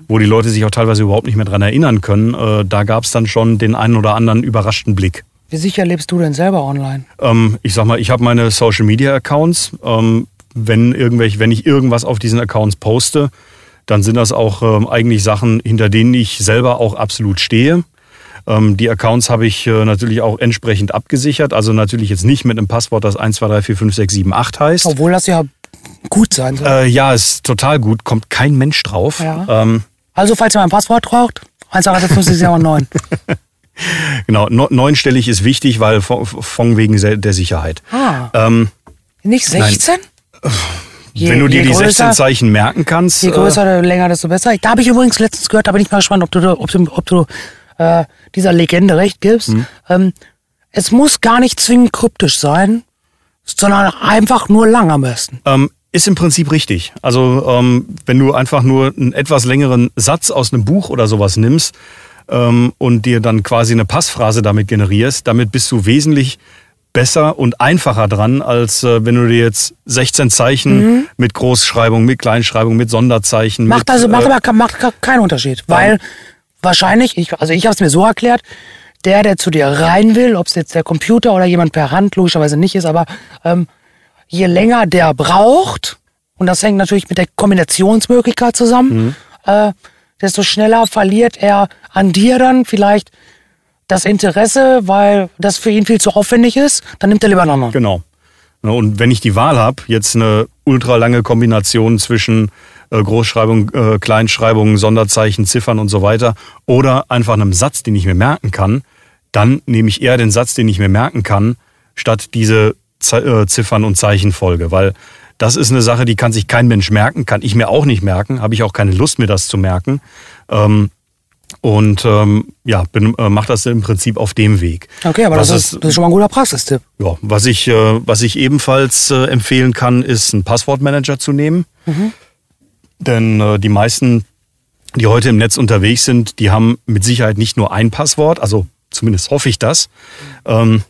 wo die Leute sich auch teilweise überhaupt nicht mehr dran erinnern können, äh, da gab es dann schon den einen oder anderen überraschten Blick. Wie sicher lebst du denn selber online? Ähm, ich sag mal, ich habe meine Social Media Accounts. Ähm, wenn, irgendwelche, wenn ich irgendwas auf diesen Accounts poste, dann sind das auch ähm, eigentlich Sachen, hinter denen ich selber auch absolut stehe. Ähm, die Accounts habe ich äh, natürlich auch entsprechend abgesichert. Also natürlich jetzt nicht mit einem Passwort, das 1, 2, 3, 4, 5, 6, 7, 8 heißt. Obwohl das ja gut sein soll. Äh, ja, ist total gut. Kommt kein Mensch drauf. Ja. Ähm, also falls ihr mal ein Passwort braucht, 1, 2, 3, 4, 5, 6, 7, 9. Genau, neunstellig ist wichtig, weil von wegen der Sicherheit. Ah. Ähm, nicht 16? Nein. Je, Wenn du dir die größer, 16 Zeichen merken kannst. Je größer, äh, länger, desto besser. Da habe ich übrigens letztens gehört, da bin ich mal gespannt, ob du, ob du, ob du äh, dieser Legende recht gibst. Mhm. Ähm, es muss gar nicht zwingend kryptisch sein, sondern einfach nur lang am besten. Ähm, ist im Prinzip richtig. Also ähm, wenn du einfach nur einen etwas längeren Satz aus einem Buch oder sowas nimmst ähm, und dir dann quasi eine Passphrase damit generierst, damit bist du wesentlich besser und einfacher dran, als äh, wenn du dir jetzt 16 Zeichen mhm. mit Großschreibung, mit Kleinschreibung, mit Sonderzeichen. Macht mit, also macht äh, aber macht keinen Unterschied, weil wahrscheinlich, ich, also ich habe es mir so erklärt, der, der zu dir rein will, ob es jetzt der Computer oder jemand per Hand logischerweise nicht ist, aber ähm, je länger der braucht, und das hängt natürlich mit der Kombinationsmöglichkeit zusammen, mhm. äh, desto schneller verliert er an dir dann vielleicht das Interesse, weil das für ihn viel zu aufwendig ist, dann nimmt er lieber einen anderen. Genau. Und wenn ich die Wahl habe, jetzt eine ultralange Kombination zwischen äh, Großschreibung, äh, Kleinschreibung, Sonderzeichen, Ziffern und so weiter oder einfach einem Satz, den ich mir merken kann, dann nehme ich eher den Satz, den ich mir merken kann, statt diese äh, Ziffern und Zeichenfolge, weil das ist eine Sache, die kann sich kein Mensch merken, kann ich mir auch nicht merken, habe ich auch keine Lust, mir das zu merken. Ähm, und ähm, ja, bin, äh, mache das im Prinzip auf dem Weg. Okay, aber das ist, das ist schon mal ein guter Praxistipp. Ja, was ich, äh, was ich ebenfalls äh, empfehlen kann, ist einen Passwortmanager zu nehmen. Mhm. Denn äh, die meisten, die heute im Netz unterwegs sind, die haben mit Sicherheit nicht nur ein Passwort, also zumindest hoffe ich das. Ähm,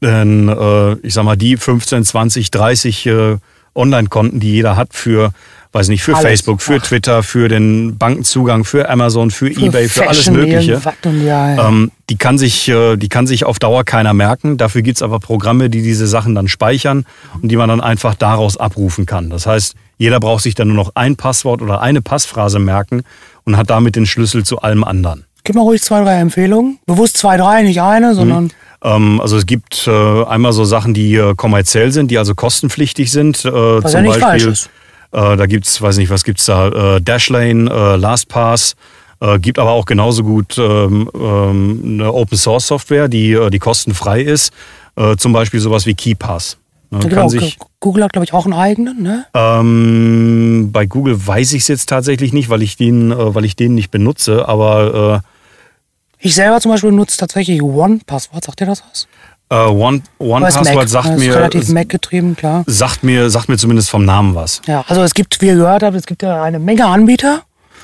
denn äh, ich sag mal, die 15, 20, 30 äh, Online-Konten, die jeder hat für weiß nicht, für alles. Facebook, für Ach. Twitter, für den Bankenzugang, für Amazon, für, für Ebay, für alles Mögliche. Ja, ja. Ähm, die, kann sich, äh, die kann sich auf Dauer keiner merken. Dafür gibt's aber Programme, die diese Sachen dann speichern und die man dann einfach daraus abrufen kann. Das heißt, jeder braucht sich dann nur noch ein Passwort oder eine Passphrase merken und hat damit den Schlüssel zu allem anderen. Gib mal ruhig zwei, drei Empfehlungen. Bewusst zwei, drei, nicht eine, sondern. Ähm, also es gibt äh, einmal so Sachen, die äh, kommerziell sind, die also kostenpflichtig sind. Äh, Was zum ja nicht Beispiel, falsch ist. Da gibt's, weiß nicht, was gibt's da? Äh, Dashlane, LastPass. Gibt aber auch genauso gut ähm, ähm, eine Open Source Software, die, die kostenfrei ist. Zum Beispiel sowas wie KeyPass. Genau, Google hat, glaube ich, auch einen eigenen, ne? Ähm, bei Google weiß ich es jetzt tatsächlich nicht, weil ich den, weil ich den nicht benutze, aber äh, ich selber zum Beispiel nutze tatsächlich One-Passwort. Sagt ihr das was? Uh, One, One Password sagt das mir. relativ Mac getrieben, klar. Sagt mir, sagt mir zumindest vom Namen was. Ja, also es gibt, wie ihr gehört habt, es gibt ja eine Menge Anbieter.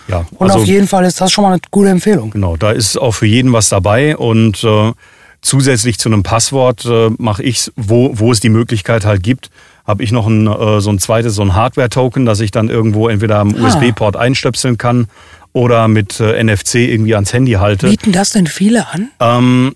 Ja. Und also, auf jeden Fall ist das schon mal eine gute Empfehlung. Genau, da ist auch für jeden was dabei und äh, zusätzlich zu einem Passwort äh, mache ich, wo, wo es die Möglichkeit halt gibt, habe ich noch ein, äh, so ein zweites, so ein Hardware-Token, das ich dann irgendwo entweder am ah. USB-Port einstöpseln kann oder mit äh, NFC irgendwie ans Handy halte. Bieten das denn viele an? Ähm,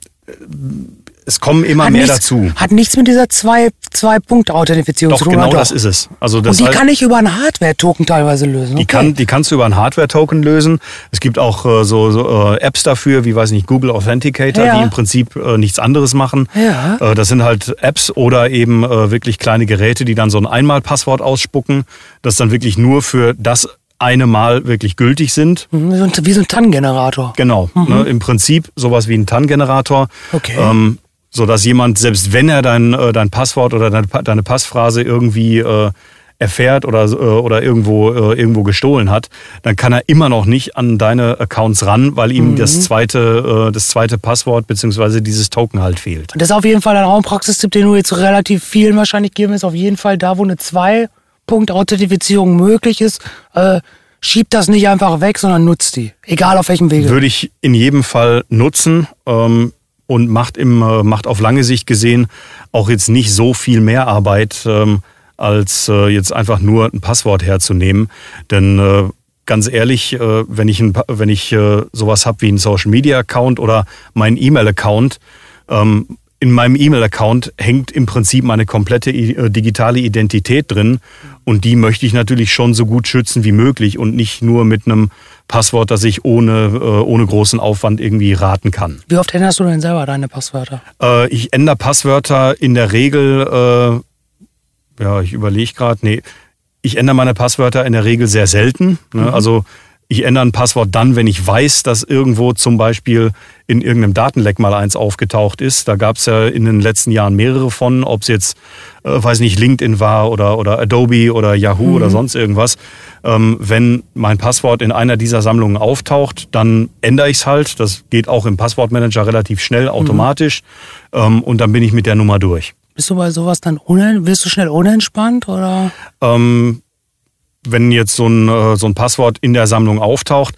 es kommen immer hat mehr nichts, dazu. Hat nichts mit dieser zwei, zwei Punkt authentifizierung zu tun. Genau doch, das ist es. Also das Und die heißt, kann ich über einen Hardware-Token teilweise lösen. Die, okay. kann, die kannst du über einen Hardware-Token lösen. Es gibt auch äh, so, so äh, Apps dafür, wie weiß nicht, Google Authenticator, ja. die im Prinzip äh, nichts anderes machen. Ja. Äh, das sind halt Apps oder eben äh, wirklich kleine Geräte, die dann so ein Einmal-Passwort ausspucken, das dann wirklich nur für das eine Mal wirklich gültig sind. Mhm, wie so ein, TAN-Generator. Genau. Mhm. Ne, Im Prinzip sowas wie ein TAN-Generator. Okay. Ähm, so dass jemand, selbst wenn er dein, äh, dein Passwort oder deine, deine Passphrase irgendwie äh, erfährt oder, äh, oder irgendwo, äh, irgendwo gestohlen hat, dann kann er immer noch nicht an deine Accounts ran, weil ihm mhm. das, zweite, äh, das zweite Passwort bzw. dieses Token halt fehlt. Das ist auf jeden Fall ein Raumpraxistipp, den du jetzt relativ vielen wahrscheinlich geben wirst. Auf jeden Fall da, wo eine Zwei-Punkt-Authentifizierung möglich ist, äh, schieb das nicht einfach weg, sondern nutzt die. Egal auf welchem Wege. Würde ich in jedem Fall nutzen. Ähm, und macht, im, äh, macht auf lange Sicht gesehen auch jetzt nicht so viel mehr Arbeit, ähm, als äh, jetzt einfach nur ein Passwort herzunehmen. Denn äh, ganz ehrlich, äh, wenn ich, ein, wenn ich äh, sowas habe wie einen Social Media Account oder meinen E-Mail-Account, ähm, in meinem E-Mail-Account hängt im Prinzip meine komplette äh, digitale Identität drin und die möchte ich natürlich schon so gut schützen wie möglich und nicht nur mit einem Passwort, das ich ohne, äh, ohne großen Aufwand irgendwie raten kann. Wie oft änderst du denn selber deine Passwörter? Äh, ich ändere Passwörter in der Regel, äh, ja, ich überlege gerade, nee, ich ändere meine Passwörter in der Regel sehr selten. Ne? Mhm. Also ich ändere ein Passwort dann, wenn ich weiß, dass irgendwo zum Beispiel in irgendeinem Datenleck mal eins aufgetaucht ist. Da gab es ja in den letzten Jahren mehrere von, ob es jetzt, äh, weiß nicht, LinkedIn war oder, oder Adobe oder Yahoo mhm. oder sonst irgendwas. Ähm, wenn mein Passwort in einer dieser Sammlungen auftaucht, dann ändere ich es halt. Das geht auch im Passwortmanager relativ schnell, automatisch. Mhm. Ähm, und dann bin ich mit der Nummer durch. Bist du bei sowas dann unen wirst du schnell unentspannt oder? Ähm, wenn jetzt so ein, äh, so ein Passwort in der Sammlung auftaucht,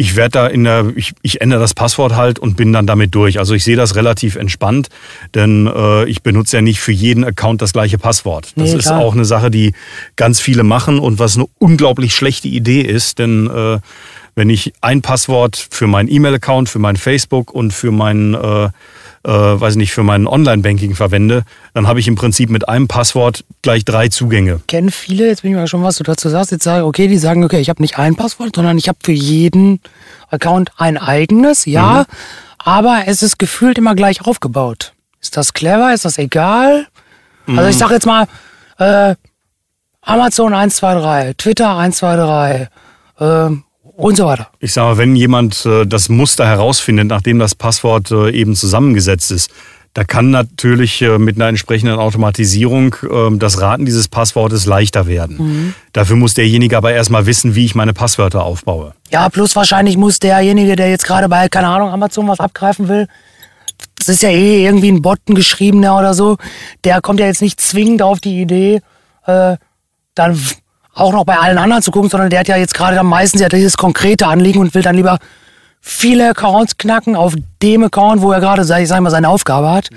ich werde da in der, ich, ich ändere das Passwort halt und bin dann damit durch. Also ich sehe das relativ entspannt, denn äh, ich benutze ja nicht für jeden Account das gleiche Passwort. Das nee, ist auch eine Sache, die ganz viele machen und was eine unglaublich schlechte Idee ist, denn äh, wenn ich ein Passwort für meinen E-Mail-Account, für mein Facebook und für meinen äh, äh, weiß nicht, für mein Online-Banking verwende, dann habe ich im Prinzip mit einem Passwort gleich drei Zugänge. Kennen viele, jetzt bin ich mal schon, was du dazu sagst, jetzt sage okay, die sagen, okay, ich habe nicht ein Passwort, sondern ich habe für jeden Account ein eigenes, ja, mhm. aber es ist gefühlt immer gleich aufgebaut. Ist das clever? Ist das egal? Mhm. Also ich sage jetzt mal, äh, Amazon 123, Twitter 123, äh, und so weiter. Ich sage mal, wenn jemand äh, das Muster herausfindet, nachdem das Passwort äh, eben zusammengesetzt ist, da kann natürlich äh, mit einer entsprechenden Automatisierung ähm, das Raten dieses Passwortes leichter werden. Mhm. Dafür muss derjenige aber erstmal wissen, wie ich meine Passwörter aufbaue. Ja, plus wahrscheinlich muss derjenige, der jetzt gerade bei, keine Ahnung, Amazon was abgreifen will, das ist ja eh irgendwie ein Botten geschriebener oder so, der kommt ja jetzt nicht zwingend auf die Idee, äh, dann auch noch bei allen anderen zu gucken, sondern der hat ja jetzt gerade dann meistens ja dieses konkrete Anliegen und will dann lieber viele Accounts knacken auf dem Account, wo er gerade, sag ich sag mal, seine Aufgabe hat,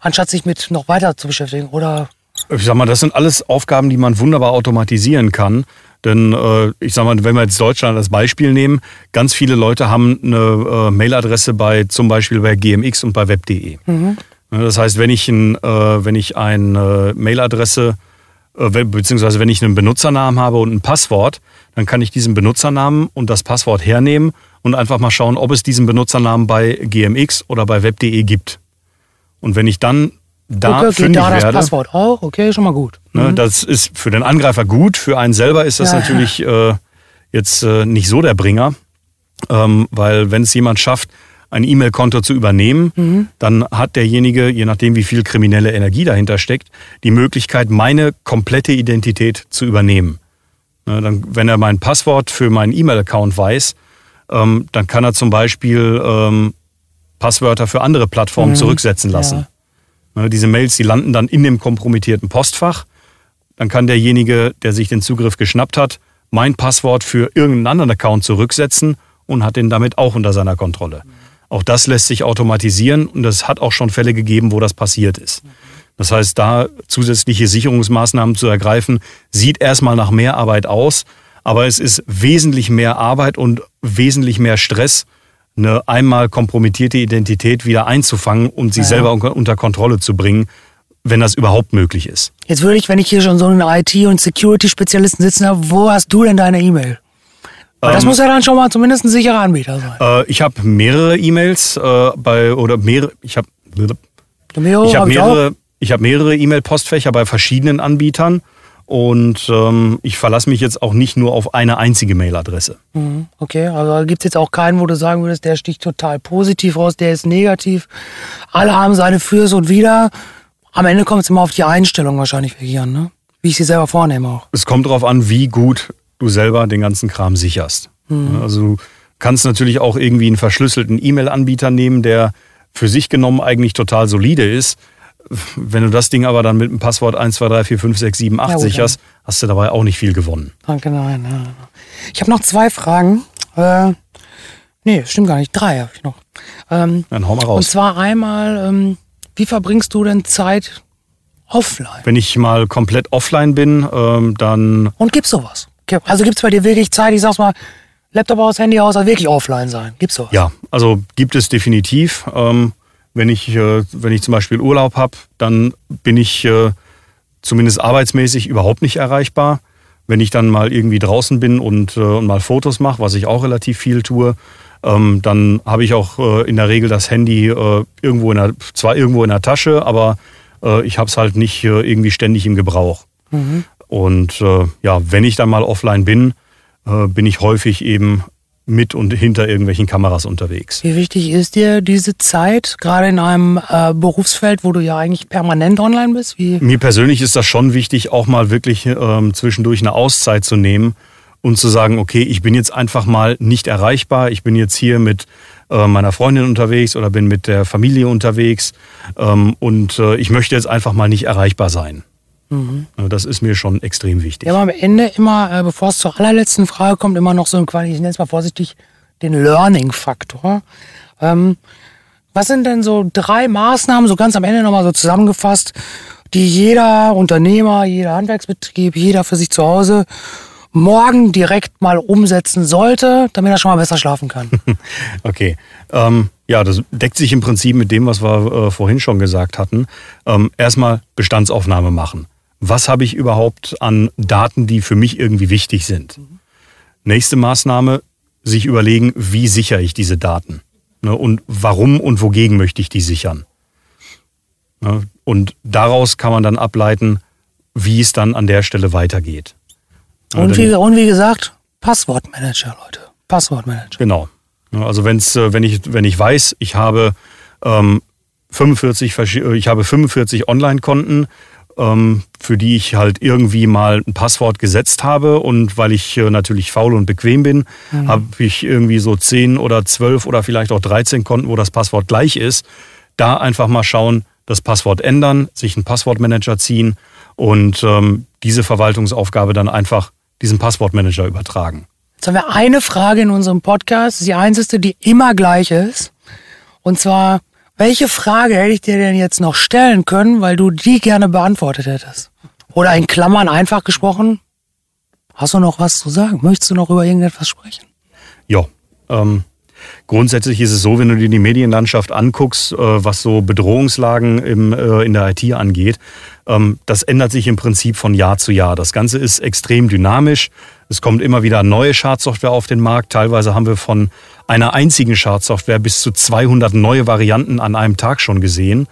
anstatt sich mit noch weiter zu beschäftigen. Oder ich sag mal, das sind alles Aufgaben, die man wunderbar automatisieren kann. Denn äh, ich sag mal, wenn wir jetzt Deutschland als Beispiel nehmen, ganz viele Leute haben eine äh, Mailadresse bei zum Beispiel bei GMX und bei web.de. Mhm. Das heißt, wenn ich, ein, äh, wenn ich eine Mailadresse äh, beziehungsweise wenn ich einen Benutzernamen habe und ein Passwort, dann kann ich diesen Benutzernamen und das Passwort hernehmen und einfach mal schauen, ob es diesen Benutzernamen bei GMX oder bei web.de gibt. Und wenn ich dann da okay, fündig da das Passwort auch, okay, schon mal gut. Ne, mhm. Das ist für den Angreifer gut, für einen selber ist das ja, natürlich ja. Äh, jetzt äh, nicht so der Bringer, ähm, weil wenn es jemand schafft, ein E-Mail-Konto zu übernehmen, mhm. dann hat derjenige, je nachdem wie viel kriminelle Energie dahinter steckt, die Möglichkeit, meine komplette Identität zu übernehmen. Ne, dann, wenn er mein Passwort für meinen E-Mail-Account weiß, ähm, dann kann er zum Beispiel ähm, Passwörter für andere Plattformen mhm. zurücksetzen lassen. Ja. Ne, diese Mails, die landen dann in dem kompromittierten Postfach. Dann kann derjenige, der sich den Zugriff geschnappt hat, mein Passwort für irgendeinen anderen Account zurücksetzen und hat den damit auch unter seiner Kontrolle. Mhm. Auch das lässt sich automatisieren und es hat auch schon Fälle gegeben, wo das passiert ist. Das heißt, da zusätzliche Sicherungsmaßnahmen zu ergreifen, sieht erstmal nach mehr Arbeit aus, aber es ist wesentlich mehr Arbeit und wesentlich mehr Stress, eine einmal kompromittierte Identität wieder einzufangen und sie ja. selber unter Kontrolle zu bringen, wenn das überhaupt möglich ist. Jetzt würde ich, wenn ich hier schon so einen IT- und Security-Spezialisten sitzen habe, wo hast du denn deine E-Mail? Aber das ähm, muss ja dann schon mal zumindest ein sicherer Anbieter sein. Äh, ich habe mehrere E-Mails äh, bei oder mehrere. Ich habe ich habe mehrere. Ich habe mehrere E-Mail-Postfächer bei verschiedenen Anbietern und ähm, ich verlasse mich jetzt auch nicht nur auf eine einzige Mailadresse. Mhm, okay, also gibt es jetzt auch keinen, wo du sagen würdest, der sticht total positiv raus, der ist negativ. Alle haben seine Fürs und Wider. Am Ende kommt es immer auf die Einstellung wahrscheinlich wirklich an, ne? wie ich sie selber vornehme auch. Es kommt darauf an, wie gut du selber den ganzen Kram sicherst. Mhm. Also du kannst natürlich auch irgendwie einen verschlüsselten E-Mail-Anbieter nehmen, der für sich genommen eigentlich total solide ist. Wenn du das Ding aber dann mit dem Passwort 1, 2, 3, 4, 5, 6, 7, 8 ja, sicherst, hast du dabei auch nicht viel gewonnen. Danke, nein. nein. Ich habe noch zwei Fragen. Äh, nee, stimmt gar nicht. Drei habe ich noch. Ähm, dann hau mal raus. Und zwar einmal, ähm, wie verbringst du denn Zeit offline? Wenn ich mal komplett offline bin, ähm, dann. Und gibt's sowas? Also gibt's bei dir wirklich Zeit, ich sag's mal, Laptop aus, Handy aus, also wirklich offline sein? Gibt's sowas? Ja, also gibt es definitiv. Ähm, wenn ich, äh, wenn ich zum Beispiel Urlaub habe, dann bin ich äh, zumindest arbeitsmäßig überhaupt nicht erreichbar. Wenn ich dann mal irgendwie draußen bin und, äh, und mal Fotos mache, was ich auch relativ viel tue, ähm, dann habe ich auch äh, in der Regel das Handy äh, irgendwo in der, zwar irgendwo in der Tasche, aber äh, ich habe es halt nicht irgendwie ständig im Gebrauch. Mhm. Und äh, ja, wenn ich dann mal offline bin, äh, bin ich häufig eben mit und hinter irgendwelchen Kameras unterwegs. Wie wichtig ist dir diese Zeit, gerade in einem äh, Berufsfeld, wo du ja eigentlich permanent online bist? Wie? Mir persönlich ist das schon wichtig, auch mal wirklich ähm, zwischendurch eine Auszeit zu nehmen und zu sagen, okay, ich bin jetzt einfach mal nicht erreichbar, ich bin jetzt hier mit äh, meiner Freundin unterwegs oder bin mit der Familie unterwegs ähm, und äh, ich möchte jetzt einfach mal nicht erreichbar sein. Mhm. Das ist mir schon extrem wichtig. Ja, aber am Ende immer, äh, bevor es zur allerletzten Frage kommt, immer noch so ein, ich nenne es mal vorsichtig, den Learning-Faktor. Ähm, was sind denn so drei Maßnahmen, so ganz am Ende nochmal so zusammengefasst, die jeder Unternehmer, jeder Handwerksbetrieb, jeder für sich zu Hause morgen direkt mal umsetzen sollte, damit er schon mal besser schlafen kann? okay. Ähm, ja, das deckt sich im Prinzip mit dem, was wir äh, vorhin schon gesagt hatten. Ähm, erstmal Bestandsaufnahme machen was habe ich überhaupt an Daten, die für mich irgendwie wichtig sind. Nächste Maßnahme, sich überlegen, wie sichere ich diese Daten ne, und warum und wogegen möchte ich die sichern. Ne, und daraus kann man dann ableiten, wie es dann an der Stelle weitergeht. Und wie, und wie gesagt, Passwortmanager, Leute. Passwortmanager. Genau. Ne, also wenn's, äh, wenn, ich, wenn ich weiß, ich habe, ähm, 45, ich habe 45 Online-Konten, für die ich halt irgendwie mal ein Passwort gesetzt habe. Und weil ich äh, natürlich faul und bequem bin, mhm. habe ich irgendwie so 10 oder 12 oder vielleicht auch 13 Konten, wo das Passwort gleich ist. Da einfach mal schauen, das Passwort ändern, sich einen Passwortmanager ziehen und ähm, diese Verwaltungsaufgabe dann einfach diesem Passwortmanager übertragen. Jetzt haben wir eine Frage in unserem Podcast, die einzige, die immer gleich ist. Und zwar, welche Frage hätte ich dir denn jetzt noch stellen können, weil du die gerne beantwortet hättest? Oder in Klammern einfach gesprochen, hast du noch was zu sagen? Möchtest du noch über irgendetwas sprechen? Ja, ähm, grundsätzlich ist es so, wenn du dir die Medienlandschaft anguckst, äh, was so Bedrohungslagen im, äh, in der IT angeht, ähm, das ändert sich im Prinzip von Jahr zu Jahr. Das Ganze ist extrem dynamisch. Es kommt immer wieder neue Schadsoftware auf den Markt. Teilweise haben wir von einer einzigen Schadsoftware bis zu 200 neue Varianten an einem Tag schon gesehen.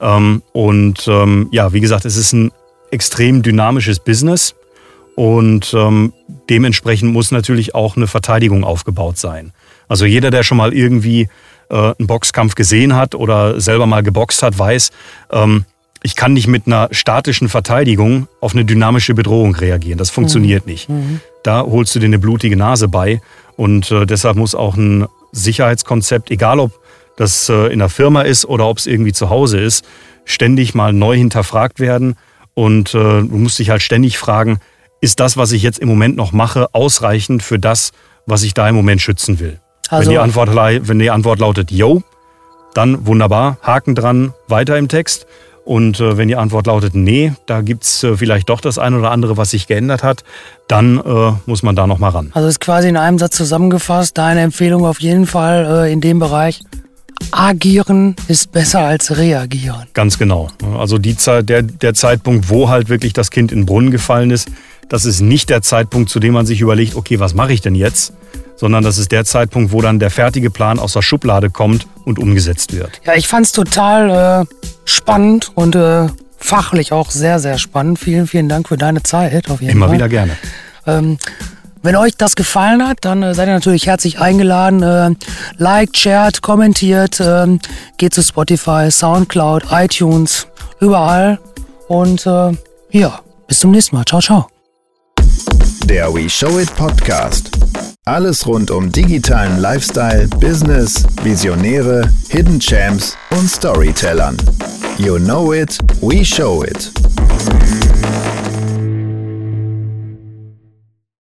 Ähm, und ähm, ja, wie gesagt, es ist ein extrem dynamisches Business und ähm, dementsprechend muss natürlich auch eine Verteidigung aufgebaut sein. Also jeder, der schon mal irgendwie äh, einen Boxkampf gesehen hat oder selber mal geboxt hat, weiß, ähm, ich kann nicht mit einer statischen Verteidigung auf eine dynamische Bedrohung reagieren. Das funktioniert mhm. nicht. Mhm. Da holst du dir eine blutige Nase bei. Und äh, deshalb muss auch ein Sicherheitskonzept, egal ob das äh, in der Firma ist oder ob es irgendwie zu Hause ist, ständig mal neu hinterfragt werden. Und äh, du musst dich halt ständig fragen, ist das, was ich jetzt im Moment noch mache, ausreichend für das, was ich da im Moment schützen will? Also, wenn, die Antwort, wenn die Antwort lautet Yo, dann wunderbar, Haken dran, weiter im Text. Und äh, wenn die Antwort lautet, nee, da gibt's äh, vielleicht doch das eine oder andere, was sich geändert hat, dann äh, muss man da nochmal ran. Also ist quasi in einem Satz zusammengefasst, deine Empfehlung auf jeden Fall äh, in dem Bereich, agieren ist besser als reagieren. Ganz genau. Also die der, der Zeitpunkt, wo halt wirklich das Kind in den Brunnen gefallen ist, das ist nicht der Zeitpunkt, zu dem man sich überlegt, okay, was mache ich denn jetzt? sondern das ist der Zeitpunkt, wo dann der fertige Plan aus der Schublade kommt und umgesetzt wird. Ja, ich fand es total äh, spannend und äh, fachlich auch sehr, sehr spannend. Vielen, vielen Dank für deine Zeit. Auf jeden Immer Fall. wieder gerne. Ähm, wenn euch das gefallen hat, dann äh, seid ihr natürlich herzlich eingeladen. Äh, liked, shared, kommentiert, äh, geht zu Spotify, Soundcloud, iTunes, überall. Und äh, ja, Bis zum nächsten Mal. Ciao, ciao. Der We Show It Podcast. Alles rund um digitalen Lifestyle, Business, Visionäre, Hidden Champs und Storytellern. You know it, we show it.